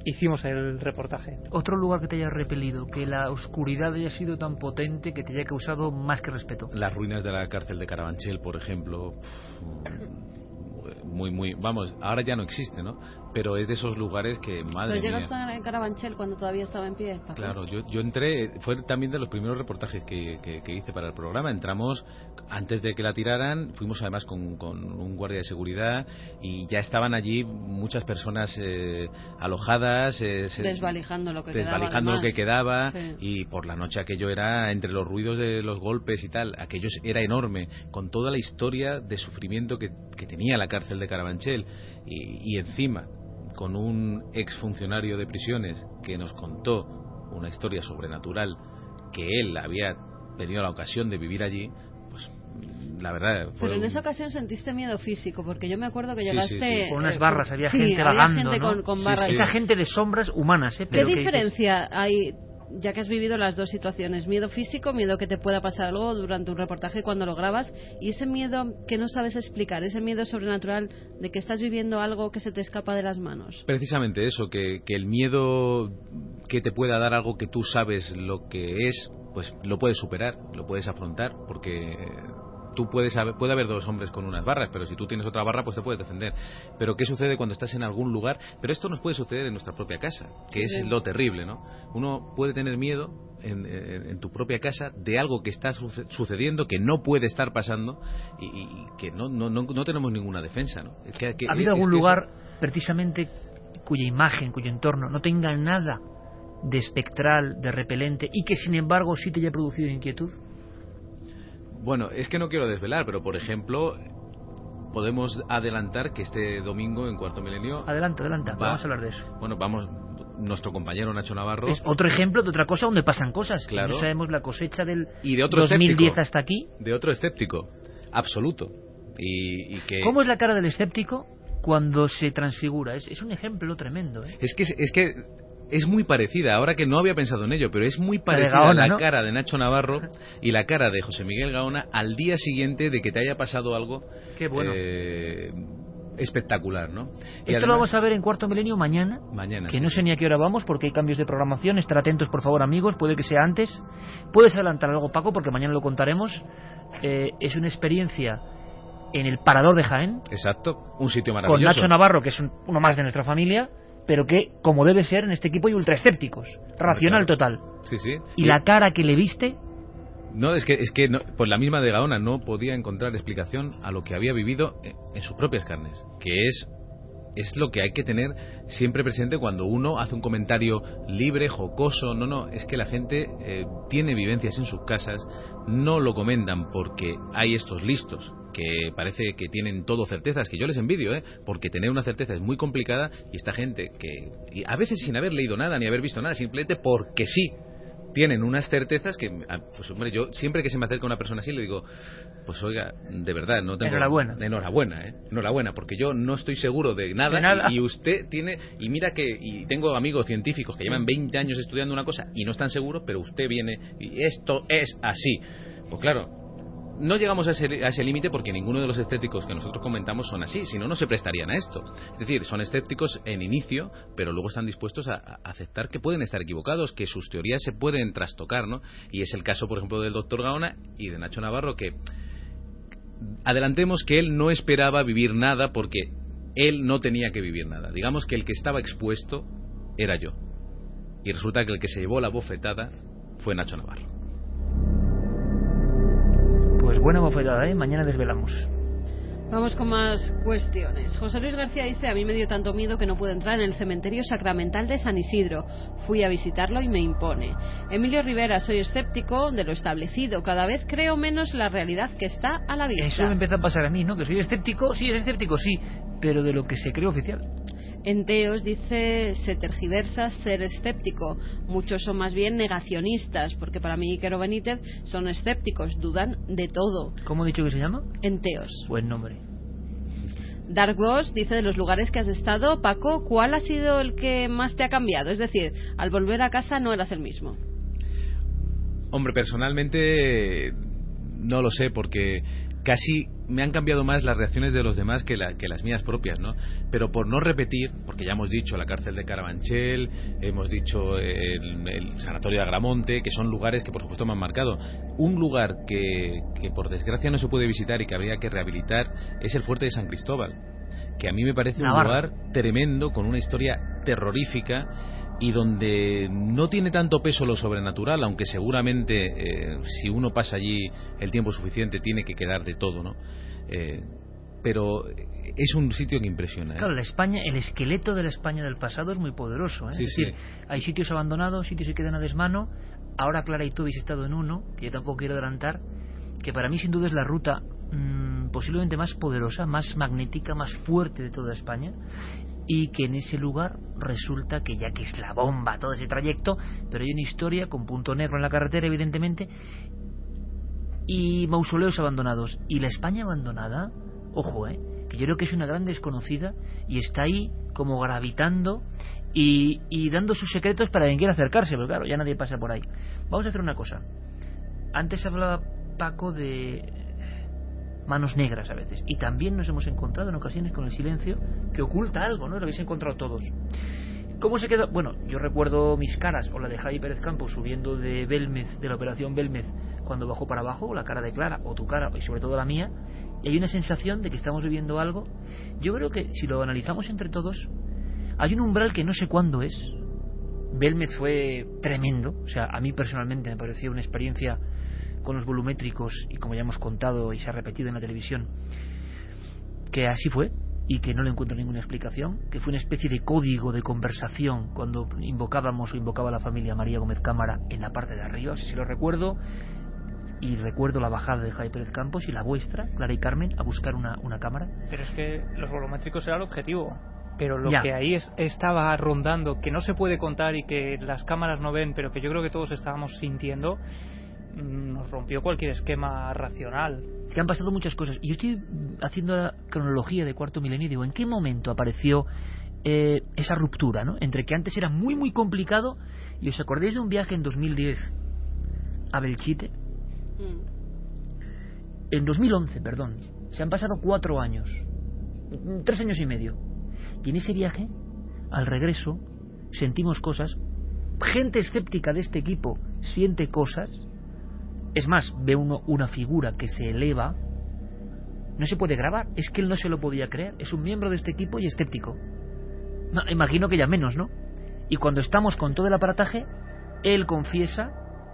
hicimos el reportaje. Otro lugar que te haya repelido, que la oscuridad haya sido tan potente que te haya causado más que respeto. Las ruinas de la cárcel de Carabanchel, por ejemplo, muy, muy, vamos, ahora ya no existe, ¿no? Pero es de esos lugares que, madre ¿Pero llegaste mía. en Carabanchel cuando todavía estaba en pie? Claro, yo, yo entré, fue también de los primeros reportajes que, que, que, hice para el programa. Entramos antes de que la tiraran, fuimos además con, con un guardia de seguridad y ya estaban allí muchas personas eh, alojadas. Eh, desvalijando lo que desvalijando quedaba. Lo que quedaba sí. y por la noche aquello era, entre los ruidos de los golpes y tal, aquello era enorme, con toda la historia de sufrimiento que, que tenía la cárcel de Carabanchel y, y encima con un exfuncionario de prisiones que nos contó una historia sobrenatural que él había tenido la ocasión de vivir allí, pues la verdad. Fue Pero en un... esa ocasión sentiste miedo físico, porque yo me acuerdo que llegaste. Sí, sí, sí. Con unas barras, había sí, gente había vagando. gente ¿no? con, con barras. Esa gente de sombras humanas, ¿eh? Pero ¿Qué que diferencia hay ya que has vivido las dos situaciones, miedo físico, miedo que te pueda pasar algo durante un reportaje cuando lo grabas, y ese miedo que no sabes explicar, ese miedo sobrenatural de que estás viviendo algo que se te escapa de las manos. Precisamente eso, que, que el miedo que te pueda dar algo que tú sabes lo que es, pues lo puedes superar, lo puedes afrontar, porque tú puedes haber, puede haber dos hombres con unas barras, pero si tú tienes otra barra, pues te puedes defender. Pero ¿qué sucede cuando estás en algún lugar? Pero esto nos puede suceder en nuestra propia casa, que sí. es lo terrible, ¿no? Uno puede tener miedo en, en, en, tu propia casa de algo que está sucediendo, que no puede estar pasando y, y que no, no, no, no, tenemos ninguna defensa, ¿no? Es que, que, ¿Ha habido algún lugar eso... precisamente cuya imagen, cuyo entorno no tenga nada de espectral, de repelente, y que sin embargo sí te haya producido inquietud? Bueno, es que no quiero desvelar, pero por ejemplo, podemos adelantar que este domingo en Cuarto Milenio. Adelanta, adelanta, vamos a hablar de eso. Bueno, vamos, nuestro compañero Nacho Navarro. Es otro ejemplo de otra cosa donde pasan cosas. Claro. No sabemos la cosecha del y de otro 2010 hasta aquí. De otro escéptico, absoluto. Y, que... ¿Cómo es la cara del escéptico cuando se transfigura? Es, es un ejemplo tremendo. ¿eh? Es que es que es muy parecida, ahora que no había pensado en ello, pero es muy parecida la cara de Nacho Navarro y la cara de José Miguel Gaona al día siguiente de que te haya pasado algo Qué bueno. Eh, espectacular, ¿no? Esto lo vamos a ver en Cuarto Milenio mañana. Mañana. Que no sé ni a qué hora vamos porque hay cambios de programación. Estar atentos, por favor, amigos. Puede que sea antes. Puedes adelantar algo, Paco, porque mañana lo contaremos. Eh, es una experiencia en el Parador de Jaén. Exacto, un sitio maravilloso. Con Nacho Navarro, que es uno más de nuestra familia pero que, como debe ser en este equipo, hay ultraescépticos. Racional total. Sí, sí. ¿Y, la cara que le viste? No, es que, es que pues la misma de Gaona no podía encontrar explicación a lo que había vivido en, sus propias carnes, que es es lo que hay que tener siempre presente cuando uno hace un comentario libre, jocoso. No, no, es que la gente eh, tiene vivencias en sus casas, no lo comentan porque hay estos listos que parece que tienen todo certezas, que yo les envidio, ¿eh? porque tener una certeza es muy complicada y esta gente que, a veces sin haber leído nada ni haber visto nada, simplemente porque sí, tienen unas certezas que, ah, pues hombre, yo siempre que se me acerca una persona así le digo, pues oiga, de verdad, no tengo... Enhorabuena. Enhorabuena, ¿eh? Enhorabuena, porque yo no estoy seguro de nada, Y, usted tiene, y mira que, y tengo amigos científicos que llevan 20 años estudiando una cosa y no están seguros, pero usted viene y esto es así. Pues claro, no llegamos a ese, límite porque ninguno de los escépticos que nosotros comentamos son así, si no, no se prestarían a esto. Es decir, son escépticos en inicio, pero luego están dispuestos a, aceptar que pueden estar equivocados, que sus teorías se pueden trastocar, ¿no? Y es el caso, por ejemplo, del doctor Gaona y de Nacho Navarro, que adelantemos que él no esperaba vivir nada porque él no tenía que vivir nada. Digamos que el que estaba expuesto era yo. Y resulta que el que se llevó la bofetada fue Nacho Navarro. Pues buena bofetada, ¿eh? Mañana desvelamos. Vamos con más cuestiones. José Luis García dice, a mí me dio tanto miedo que no pude entrar en el cementerio sacramental de San Isidro. Fui a visitarlo y me impone. Emilio Rivera, soy escéptico de lo establecido. Cada vez creo menos la realidad que está a la vista. Eso me empieza a pasar a mí, ¿no? Que soy escéptico, sí, es escéptico, sí, pero de lo que se cree oficial. En Teos dice, se tergiversa ser escéptico. Muchos son más bien negacionistas, porque para mí Iquero Benítez son escépticos, dudan de todo. ¿Cómo he dicho que se llama? En Teos. Buen nombre. Dark Ghost dice de los lugares que has estado, Paco, ¿cuál ha sido el que más te ha cambiado? Es decir, al volver a casa no eras el mismo. Hombre, personalmente no lo sé, porque casi me han cambiado más las reacciones de los demás que, las mías propias, ¿no? Pero por no repetir, porque ya hemos dicho la cárcel de Carabanchel, hemos dicho el, sanatorio de Agramonte, que son lugares que por supuesto me han marcado. Un lugar que, que por desgracia no se puede visitar y que habría que rehabilitar es el fuerte de San Cristóbal, que a mí me parece un lugar tremendo, con una historia terrorífica y donde no tiene tanto peso lo sobrenatural, aunque seguramente eh, si uno pasa allí el tiempo suficiente tiene que quedar de todo, ¿no? Eh, pero es un sitio que impresiona. ¿eh? Claro, la España, el esqueleto de la España del pasado es muy poderoso. es decir, hay sitios abandonados, sitios que quedan a desmano. Ahora Clara y tú habéis estado en uno, que yo tampoco quiero adelantar, que para mí sin duda es la ruta mm, posiblemente más poderosa, más magnética, más fuerte de toda España y que en ese lugar resulta que ya que es la bomba todo ese trayecto, pero hay una historia con punto negro en la carretera evidentemente y mausoleos abandonados. Y la España abandonada, ojo, eh, que yo creo que es una gran desconocida y está ahí como gravitando y, y dando sus secretos para quien quiera acercarse, pero claro, ya nadie pasa por ahí. Vamos a hacer una cosa. Antes hablaba Paco de manos negras a veces. Y también nos hemos encontrado en ocasiones con el silencio que oculta algo, ¿no? Lo habéis encontrado todos. ¿Cómo se queda? Bueno, yo recuerdo mis caras, o la de Javi Pérez Campos subiendo de Belmez, de la operación Belmez, cuando bajó para abajo, la cara de Clara, o tu cara, y sobre todo la mía, y hay una sensación de que estamos viviendo algo. Yo creo que si lo analizamos entre todos, hay un umbral que no sé cuándo es. Belmez fue tremendo, o sea, a mí personalmente me pareció una experiencia con los volumétricos y como ya hemos contado y se ha repetido en la televisión, que así fue. y que no le encuentro ninguna explicación, que fue una especie de código de conversación cuando invocábamos o invocaba a la familia María Gómez Cámara en la parte de arriba, si lo recuerdo, y recuerdo la bajada de Jaime Pérez Campos y la vuestra, Clara y Carmen, a buscar una, una cámara. Pero es que los volumétricos era el objetivo. Pero lo que ahí es, estaba rondando, que no se puede contar y que las cámaras no ven, pero que yo creo que todos estábamos sintiendo, mm, nos rompió cualquier esquema racional. Es que han pasado muchas cosas. Y yo estoy haciendo la cronología de cuarto milenio y digo, ¿en qué momento apareció eh, esa ruptura, ¿no? Entre que antes era muy, muy complicado, y os acordáis de un viaje en 2010 a Belchite. Mm. En 2011, perdón. Se han pasado cuatro años. Tres años y medio. Y en ese viaje, al regreso, sentimos cosas. Gente escéptica de este equipo siente cosas. Es más, ve uno una figura que se eleva. No se puede grabar. Es que él no se lo podía creer. Es un miembro de este equipo y escéptico. imagino que ya menos, ¿no? Y cuando estamos con todo el aparataje, él confiesa,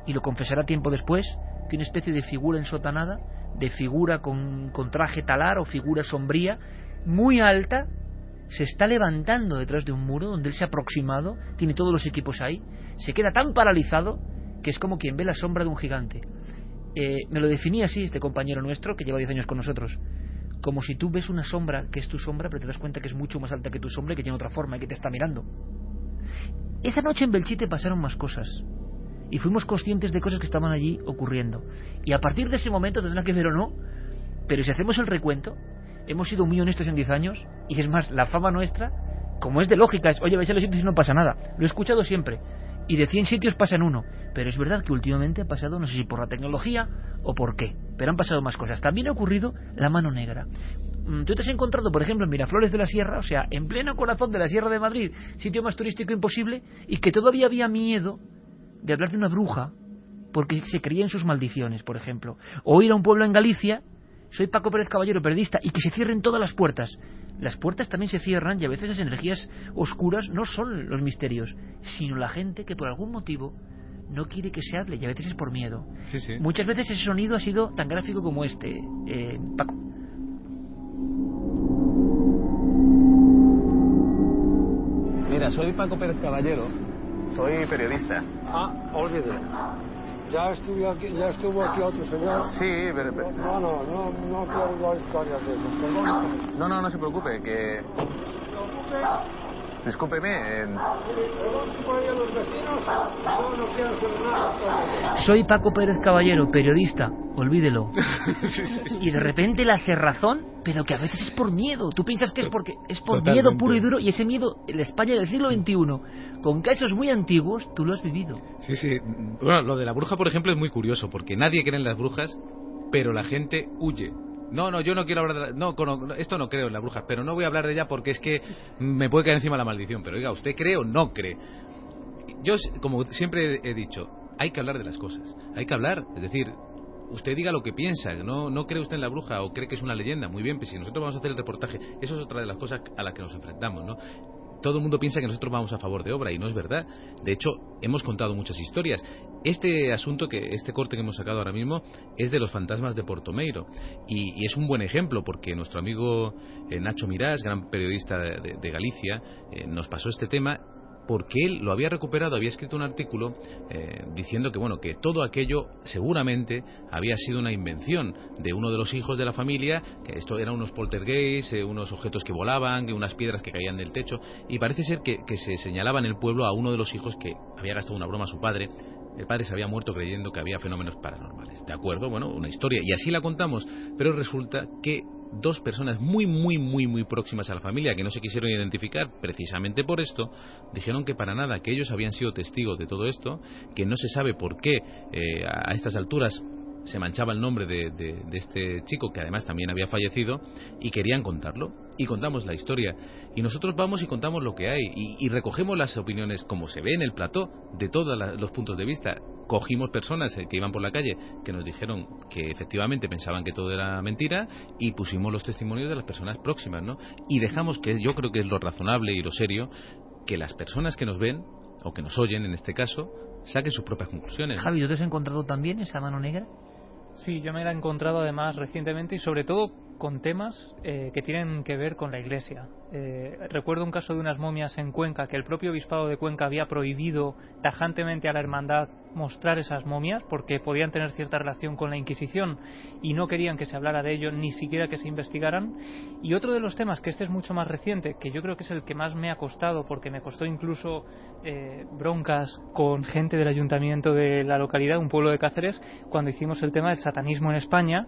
y lo confesará tiempo después, que una especie de figura ensotanada, de figura con, traje talar o figura sombría, muy alta, se está levantando detrás de un muro donde él se ha aproximado, tiene todos los equipos ahí, se queda tan paralizado que es como quien ve la sombra de un gigante. Eh, me lo definía así este compañero nuestro que lleva 10 años con nosotros. Como si tú ves una sombra que es tu sombra, pero te das cuenta que es mucho más alta que tu sombra y que tiene otra forma y que te está mirando. Esa noche en Belchite pasaron más cosas y fuimos conscientes de cosas que estaban allí ocurriendo. Y a partir de ese momento tendrá que ver o no, pero si hacemos el recuento, hemos sido muy honestos en 10 años y es más, la fama nuestra, como es de lógica, es, oye, vais a los sitios y no pasa nada. Lo he escuchado siempre. Y de 100 sitios pasa en uno. Pero es verdad que últimamente ha pasado, no sé si por la tecnología o por qué, pero han pasado más cosas. También ha ocurrido la mano negra. Mm, Tú te has encontrado, por ejemplo, en Miraflores de la Sierra, o sea, en pleno corazón de la Sierra de Madrid, sitio más turístico imposible, y que todavía había miedo de hablar de una bruja porque se creía en sus maldiciones, por ejemplo. O ir a un pueblo en Galicia, soy Paco Pérez Caballero, periodista, y que se cierren todas las puertas. Las puertas también se cierran y a veces las energías oscuras no son los misterios, sino la gente que por algún motivo no quiere que se hable y a veces es por miedo. Sí, sí. Muchas veces ese sonido ha sido tan gráfico como este, eh, Paco. Mira, soy Paco Pérez Caballero, soy periodista. Ah, olvide. Ya estuvo aquí, ya estuvo aquí otro señor. Sí, pero... No, no, no, no quiero dar historias de eso. No, no, no se preocupe, que... Discúlpeme. eh, Soy Paco Pérez Caballero, periodista, olvídelo. Y de repente la cerrazón, pero que a veces es por miedo. Tú piensas que es porque es por Totalmente. miedo puro y duro y ese miedo, en España del siglo XXI, con casos muy antiguos, tú lo has vivido. Sí, sí. Bueno, lo de la bruja, por ejemplo, es muy curioso, porque nadie cree en las brujas, pero la gente huye. No, no, yo no quiero hablar de la- no, esto no creo en las brujas, pero no voy a hablar de ella porque es que me puede caer encima la maldición. Pero oiga, ¿usted cree o no cree? Yo, como siempre he dicho, hay que hablar de las cosas, hay que hablar, es decir, usted diga lo que piensa, no, no cree usted en la bruja o cree que es una leyenda, muy bien, pues si nosotros vamos a hacer el reportaje, eso es otra de las cosas a las que nos enfrentamos, ¿no? Todo el mundo piensa que nosotros vamos a favor de obra y no es verdad. De hecho, hemos contado muchas historias. Este asunto, que este corte que hemos sacado ahora mismo, es de los fantasmas de Portomeiro. Y, y es un buen ejemplo porque nuestro amigo eh, Nacho Mirás, gran periodista de, de- Galicia, eh, nos pasó este tema porque él lo había recuperado, había escrito un artículo eh, diciendo que bueno que todo aquello seguramente había sido una invención de uno de los hijos de la familia, que esto eran unos poltergeists, eh, unos objetos que volaban, unas piedras que caían del techo, y parece ser que, que se señalaba en el pueblo a uno de los hijos que había gastado una broma a su padre. El padre se había muerto creyendo que había fenómenos paranormales. ¿De acuerdo? Bueno, una historia. Y así la contamos. Pero resulta que dos personas muy, muy, muy, muy próximas a la familia, que no se quisieron identificar precisamente por esto, dijeron que para nada, que ellos habían sido testigos de todo esto, que no se sabe por qué eh, a estas alturas se manchaba el nombre de- de este chico, que además también había fallecido, y querían contarlo. Y contamos la historia. Y nosotros vamos y contamos lo que hay. Y, y recogemos las opiniones, como se ve en el plató, de todos los puntos de vista. Cogimos personas eh, que iban por la calle que nos dijeron que efectivamente pensaban que todo era mentira y pusimos los testimonios de las personas próximas, ¿no? Y dejamos que yo creo que es lo razonable y lo serio que las personas que nos ven o que nos oyen en este caso saquen sus propias conclusiones. Javi, ¿tú te has encontrado también esa mano negra? Sí, yo me la he encontrado además recientemente y sobre todo con temas eh, que tienen que ver con la Iglesia. Eh, recuerdo un caso de unas momias en Cuenca que el propio obispado de Cuenca había prohibido tajantemente a la hermandad mostrar esas momias porque podían tener cierta relación con la Inquisición y no querían que se hablara de ello ni siquiera que se investigaran. Y otro de los temas, que este es mucho más reciente, que yo creo que es el que más me ha costado porque me costó incluso eh, broncas con gente del ayuntamiento de la localidad, un pueblo de Cáceres, cuando hicimos el tema del satanismo en España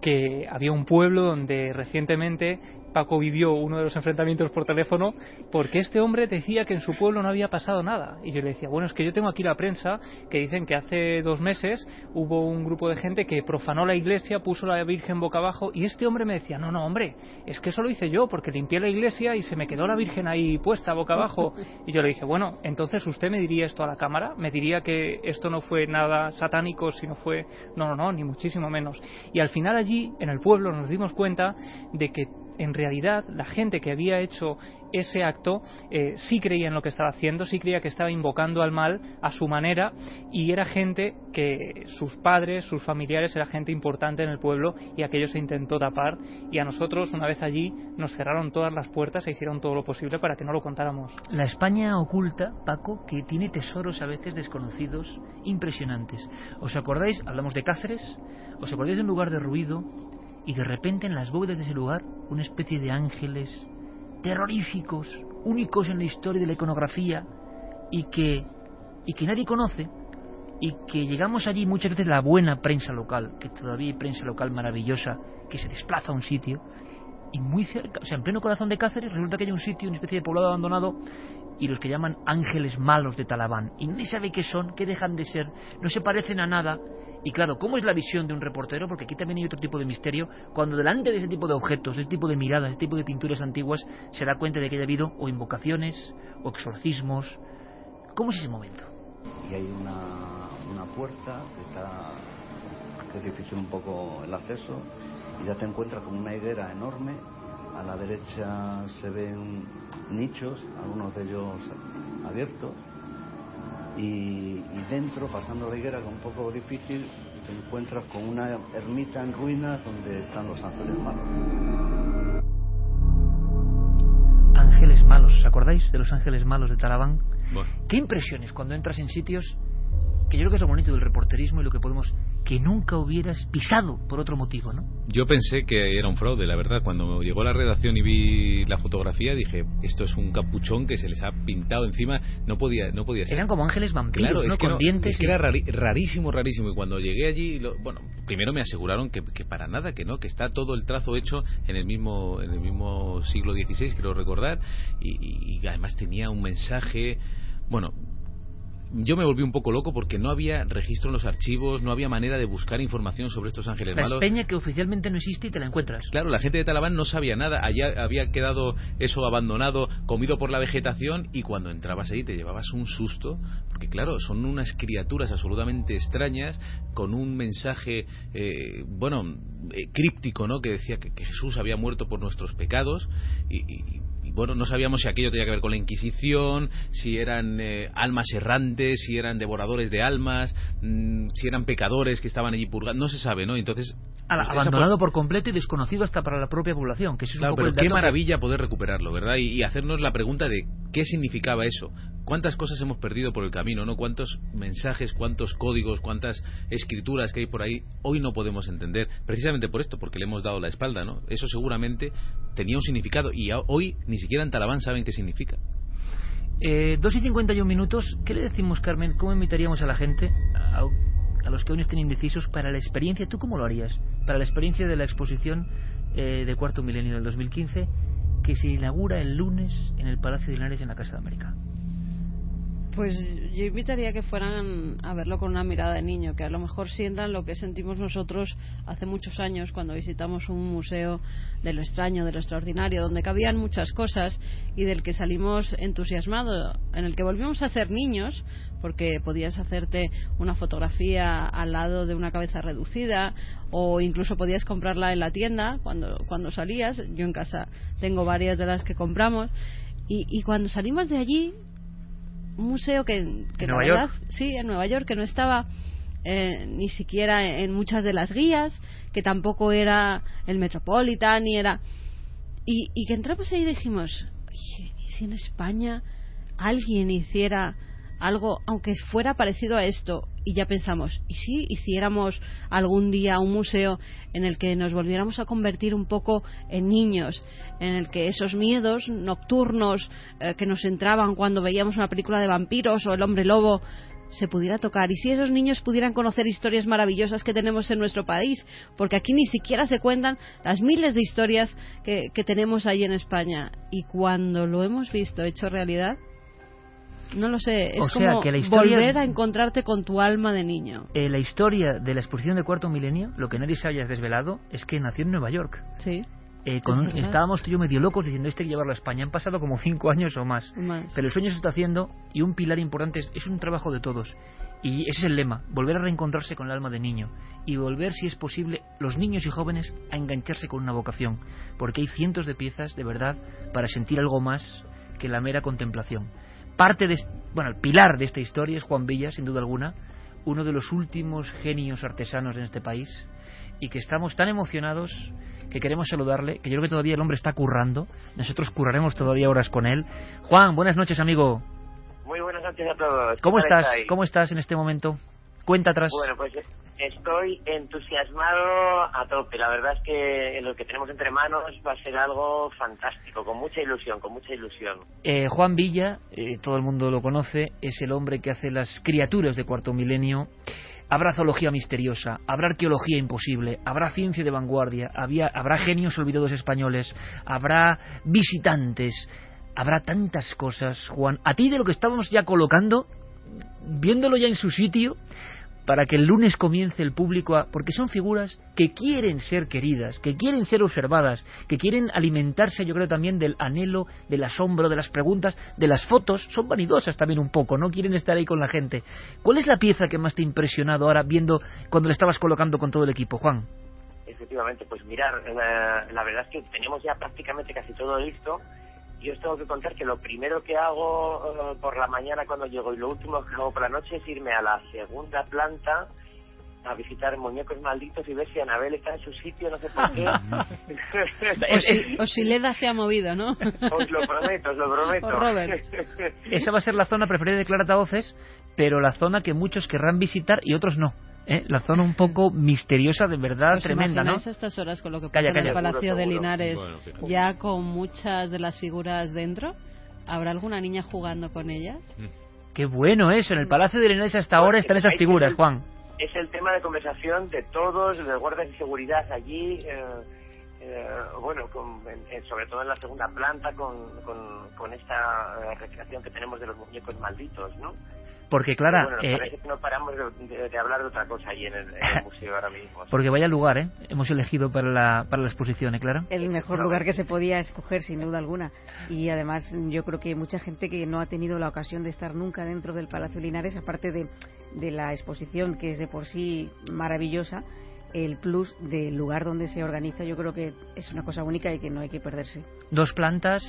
que había un pueblo donde recientemente Paco vivió uno de los enfrentamientos por teléfono porque este hombre decía que en su pueblo no había pasado nada. Y yo le decía, bueno, es que yo tengo aquí la prensa que dicen que hace dos meses hubo un grupo de gente que profanó la iglesia, puso la Virgen boca abajo y este hombre me decía, no, no, hombre, es que eso lo hice yo porque limpié la iglesia y se me quedó la Virgen ahí puesta boca abajo. Y yo le dije, bueno, entonces usted me diría esto a la cámara, me diría que esto no fue nada satánico, sino fue, no, no, no, ni muchísimo menos. Y al final allí, en el pueblo, nos dimos cuenta de que en realidad la gente que había hecho ese acto eh, sí creía en lo que estaba haciendo, sí creía que estaba invocando al mal a su manera y era gente que sus padres, sus familiares, era gente importante en el pueblo y aquello se intentó tapar y a nosotros una vez allí nos cerraron todas las puertas e hicieron todo lo posible para que no lo contáramos. La España oculta, Paco, que tiene tesoros a veces desconocidos impresionantes. ¿Os acordáis? Hablamos de Cáceres. ¿Os acordáis de un lugar de ruido y de repente en las bóvedas de ese lugar una especie de ángeles terroríficos, únicos en la historia de la iconografía y que, y que nadie conoce y que llegamos allí muchas veces la buena prensa local, que todavía hay prensa local maravillosa que se desplaza a un sitio y muy cerca, o sea, en pleno corazón de Cáceres resulta que hay un sitio, una especie de poblado abandonado y los que llaman ángeles malos de Talabán y nadie sabe qué son, qué dejan de ser, no se parecen a nada y claro, ¿cómo es la visión de un reportero? Porque aquí también hay otro tipo de misterio. Cuando delante de ese tipo de objetos, de ese tipo de miradas, de ese tipo de pinturas antiguas, se da cuenta de que haya habido o invocaciones o exorcismos. ¿Cómo es ese momento? Y hay una, una puerta que está que es difícil un poco el acceso y ya te encuentras con una higuera enorme. A la derecha se ven nichos, algunos de ellos abiertos y, dentro, pasando la higuera, con un poco difícil, te encuentras con una ermita en ruinas donde están los ángeles malos. Ángeles malos, ¿os acordáis de los ángeles malos de Talabán? ¿Qué impresiones cuando entras en sitios que yo creo que es lo bonito del reporterismo y lo que podemos que nunca hubieras pisado por otro motivo, ¿no? Yo pensé que era un fraude, la verdad. Cuando llegó a la redacción y vi la fotografía, dije, esto es un capuchón que se les ha pintado encima. No podía, no podía ser. Eran como ángeles vampiros, claro, ¿no? Es que, Con dientes. es que era rarísimo, rarísimo. Y cuando llegué allí, bueno, primero me aseguraron que, que, para nada, que no, que está todo el trazo hecho en el mismo, en el mismo siglo XVI, creo recordar, y, y además tenía un mensaje. Bueno, yo me volví un poco loco porque no había registro en los archivos, no había manera de buscar información sobre estos ángeles la malos. peña que oficialmente no existe y te la encuentras. Claro, la gente de Talabán no sabía nada, allá había quedado eso abandonado, comido por la vegetación y cuando entrabas ahí te llevabas un susto, porque claro, son unas criaturas absolutamente extrañas con un mensaje, eh, bueno, eh, críptico, ¿no? Que decía que, que, Jesús había muerto por nuestros pecados y, y bueno, no sabíamos si aquello tenía que ver con la Inquisición, si eran eh, almas errantes, si eran devoradores de almas, mmm, si eran pecadores que estaban allí purgando, no se sabe, ¿no? Entonces abandonado por completo y desconocido hasta para la propia población. Que eso es claro, un poco pero qué maravilla que... poder recuperarlo, ¿verdad? Y, y, hacernos la pregunta de qué significaba eso. ¿Cuántas cosas hemos perdido por el camino, no? ¿Cuántos mensajes, cuántos códigos, cuántas escrituras que hay por ahí hoy no podemos entender? Precisamente por esto, porque le hemos dado la espalda, ¿no? Eso seguramente tenía un significado y hoy ni siquiera en Talabán saben qué significa. Eh, dos y 51 minutos. ¿Qué le decimos, Carmen? ¿Cómo invitaríamos a la gente a, a los que aún estén indecisos para la experiencia? ¿Tú cómo lo harías? Para la experiencia de la exposición eh, de Cuarto Milenio del 2015 que se inaugura el lunes en el Palacio de Linares en la Casa de América. Pues yo invitaría que fueran a verlo con una mirada de niño, que a lo mejor sientan lo que sentimos nosotros hace muchos años cuando visitamos un museo de lo extraño, de lo extraordinario, donde cabían muchas cosas y del que salimos entusiasmados, en el que volvimos a ser niños, porque podías hacerte una fotografía al lado de una cabeza reducida o incluso podías comprarla en la tienda cuando, cuando salías. Yo en casa tengo varias de las que compramos. Y, y cuando salimos de allí un museo que, que ¿Nueva la verdad, York? sí, en Nueva York, que no estaba eh, ni siquiera en muchas de las guías, que tampoco era el Metropolitan, ni era... Y, y que entramos ahí y dijimos, oye, ¿y si en España alguien hiciera algo, aunque fuera parecido a esto, y ya pensamos, ¿y si hiciéramos algún día un museo en el que nos volviéramos a convertir un poco en niños, en el que esos miedos nocturnos eh, que nos entraban cuando veíamos una película de vampiros o el hombre lobo se pudiera tocar y si esos niños pudieran conocer historias maravillosas que tenemos en nuestro país, porque aquí ni siquiera se cuentan las miles de historias que, que tenemos ahí en España. Y cuando lo hemos visto hecho realidad, no lo sé, es como volver a encontrarte con tu alma de niño. Eh, la historia de la exposición de Cuarto Milenio, lo que nadie se haya desvelado, es que nació en Nueva York. Sí. Eh, con, estábamos tú y yo medio locos diciendo este hay que llevarlo a España. Han pasado como cinco años o más. Pero el sueño se está haciendo y un pilar importante es, es un trabajo de todos. Y ese es el lema, volver a reencontrarse con el alma de niño y volver, si es posible, los niños y jóvenes a engancharse con una vocación, porque hay cientos de piezas, de verdad, para sentir algo más que la mera contemplación parte de, bueno, el pilar de esta historia es Juan Villa, sin duda alguna, uno de los últimos genios artesanos en este país y que estamos tan emocionados que queremos saludarle, que yo creo que todavía el hombre está currando, nosotros curraremos todavía horas con él. Juan, buenas noches, amigo. Muy buenas noches a todos. ¿Cómo estás? ¿Cómo estás en este momento? Cuenta atrás. Bueno, pues estoy entusiasmado a tope. La verdad es que lo que tenemos entre manos va a ser algo fantástico, con mucha ilusión, con mucha ilusión. Eh, Juan Villa, eh, todo el mundo lo conoce, es el hombre que hace las criaturas de cuarto milenio. Habrá zoología misteriosa, habrá arqueología imposible, habrá ciencia de vanguardia, habrá genios olvidados españoles, habrá visitantes, habrá tantas cosas, Juan. A ti de lo que estábamos ya colocando, viéndolo ya en su sitio, para que el lunes comience el público a... porque son figuras que quieren ser queridas, que quieren ser observadas, que quieren alimentarse yo creo también del anhelo, del asombro, de las preguntas, de las fotos, son vanidosas también un poco, no quieren estar ahí con la gente. ¿Cuál es la pieza que más te ha impresionado ahora viendo cuando le estabas colocando con todo el equipo, Juan? Efectivamente, pues mirar, la, la verdad es que tenemos ya prácticamente casi todo listo yo os tengo que contar que lo primero que hago eh, por la mañana cuando llego y lo último que hago por la noche es irme a la segunda planta a visitar muñecos malditos y ver si Anabel está en su sitio, no sé por qué. o, si, Leda se ha movido, ¿no? Os lo prometo, os lo prometo. Esa va a ser la zona preferida de Clara Voces, pero la zona que muchos querrán visitar y otros no. ¿Eh? la zona un poco misteriosa, de verdad, pues tremenda, ¿no? a estas horas con lo que pasa en el Palacio de Linares, ya con muchas de las figuras dentro? ¿Habrá alguna niña jugando con ellas? Mm. Qué bueno eso, en el Palacio de Linares hasta ahora están esas figuras, Juan. Es el tema de conversación de todos, de guardias de seguridad allí. Eh, eh, bueno, sobre todo en la segunda planta, con, con, esta recreación que tenemos de los muñecos malditos, ¿no? Porque, Clara. Bueno, eh, parece que no paramos de, hablar de otra cosa ahí en el, museo ahora mismo. Porque vaya lugar, ¿eh? Hemos elegido para la, para la exposición, ¿eh, Clara? El mejor lugar que se podía escoger, sin duda alguna. Y además, yo creo que mucha gente que no ha tenido la ocasión de estar nunca dentro del Palacio Linares, aparte de, de la exposición, que es de por sí maravillosa, el plus del lugar donde se organiza yo creo que es una cosa única y que no hay que perderse. Dos plantas,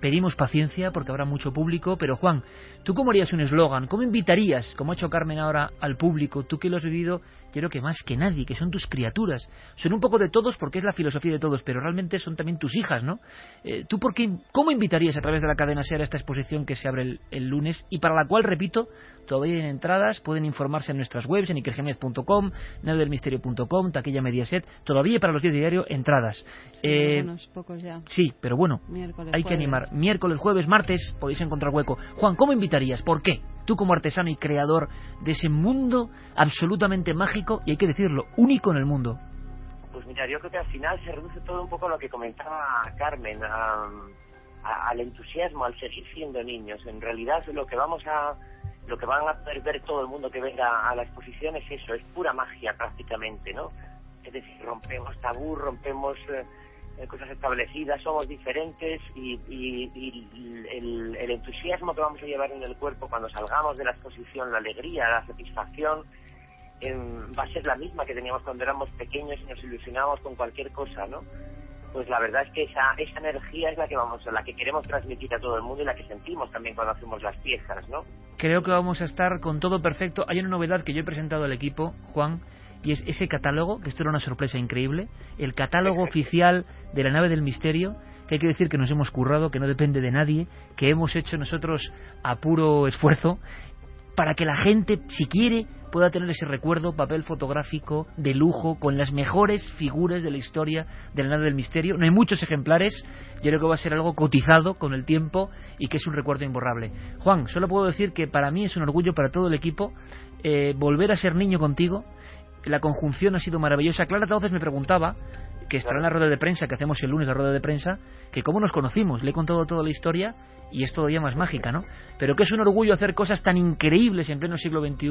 pedimos paciencia porque habrá mucho público, pero Juan, ¿tú cómo harías un eslogan? ¿Cómo invitarías, como ha hecho Carmen ahora, al público? Tú que lo has vivido creo que más que nadie, que son tus criaturas. Son un poco de todos porque es la filosofía de todos, pero realmente son también tus hijas, ¿no? Eh, ¿Tú por qué, cómo invitarías a través de la cadena SER a esta exposición que se abre el, lunes y para la cual, repito, todavía hay entradas, pueden informarse en nuestras webs, en ikergemez.com, navedelmisterio.com, taquilla Mediaset, todavía para los días de diario entradas. Sí, eh, pocos ya. Sí, pero bueno, hay que animar. Miércoles, jueves, martes podéis encontrar hueco. Juan, ¿cómo invitarías? ¿Por qué? Tú como artesano y creador de ese mundo absolutamente mágico y hay que decirlo, único en el mundo? Pues mira, yo creo que al final se reduce todo un poco a lo que comentaba Carmen, al entusiasmo, al seguir siendo niños. En realidad lo que vamos a lo que van a poder ver todo el mundo que venga a la exposición es eso, es pura magia prácticamente, ¿no? Es decir, rompemos tabú, rompemos eh, cosas establecidas, somos diferentes y, el, entusiasmo que vamos a llevar en el cuerpo cuando salgamos de la exposición, la alegría, la satisfacción, em, va a ser la misma que teníamos cuando éramos pequeños y nos ilusionábamos con cualquier cosa, ¿no? pues la verdad es que esa, esa energía es la que vamos, la que queremos transmitir a todo el mundo y la que sentimos también cuando hacemos las piezas, ¿no? Creo que vamos a estar con todo perfecto. Hay una novedad que yo he presentado al equipo, Juan, y es ese catálogo, que esto era una sorpresa increíble, el catálogo oficial de la nave del misterio, que hay que decir que nos hemos currado, que no depende de nadie, que hemos hecho nosotros a puro esfuerzo, para que la gente, si quiere, pueda tener ese recuerdo, papel fotográfico de lujo, con las mejores figuras de la historia de la nave del misterio. No hay muchos ejemplares, yo creo que va a ser algo cotizado con el tiempo y que es un recuerdo imborrable. Juan, solo puedo decir que para mí es un orgullo para todo el equipo eh, volver a ser niño contigo. La conjunción ha sido maravillosa. Clara entonces me preguntaba que estará en la rueda de prensa que hacemos el lunes, la rueda de prensa, que cómo nos conocimos. Le he contado toda la historia y es todavía más mágica, ¿no? Pero que es un orgullo hacer cosas tan increíbles en pleno siglo XXI.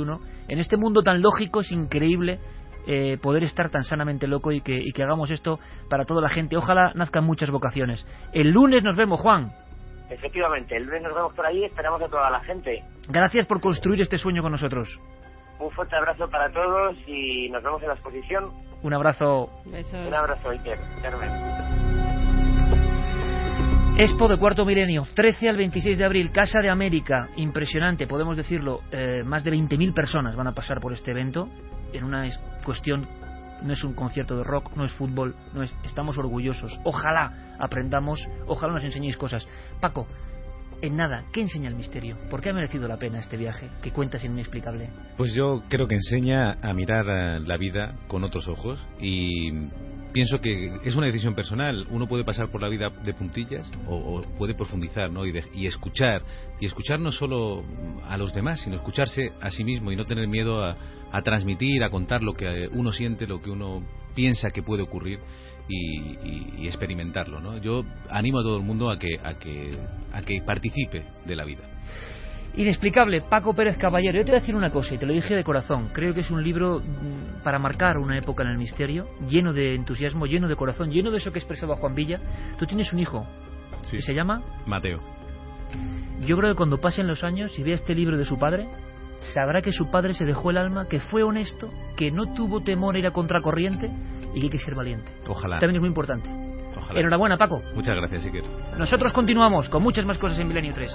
En este mundo tan lógico es increíble eh, poder estar tan sanamente loco y que, y que hagamos esto para toda la gente. Ojalá nazcan muchas vocaciones. El lunes nos vemos, Juan. Efectivamente, el lunes nos vemos por ahí, esperamos a toda la gente. Gracias por construir este sueño con nosotros. Un fuerte abrazo para todos y nos vemos en la exposición. Un abrazo. Un abrazo, Iker. Carmen. Expo de Cuarto Milenio, 13 al 26 de abril, Casa de América, impresionante, podemos decirlo, eh, más de 20.000 personas van a pasar por este evento, en una es- cuestión, no es un concierto de rock, no es fútbol, no es, estamos orgullosos, ojalá aprendamos, ojalá nos enseñéis cosas. Paco, en nada, ¿qué enseña el misterio? ¿Por qué ha merecido la pena este viaje que cuentas inexplicable? Pues yo creo que enseña a mirar eh, la vida con otros ojos y pienso que es una decisión personal. Uno puede pasar por la vida de puntillas o, puede profundizar ¿no? y, y escuchar. Y escuchar no solo a los demás, sino escucharse a sí mismo y no tener miedo a, a transmitir, a contar lo que uno siente, lo que uno piensa que puede ocurrir y, y- y experimentarlo. ¿no? Yo animo a todo el mundo a que, a que, a que participe de la vida. Inexplicable, Paco Pérez Caballero. Yo te voy a decir una cosa y te lo dije de corazón. Creo que es un libro mm, para marcar una época en el misterio, lleno de entusiasmo, lleno de corazón, lleno de eso que expresaba Juan Villa. Tú tienes un hijo Sí. que se llama. Mateo. Yo creo que cuando pasen los años y vea este libro de su padre, sabrá que su padre se dejó el alma, que fue honesto, que no tuvo temor a ir a contracorriente y que hay que ser valiente. Ojalá. También es muy importante. Ojalá. Enhorabuena, Paco. Muchas gracias, Iker. Nosotros continuamos con muchas más cosas en Milenio 3.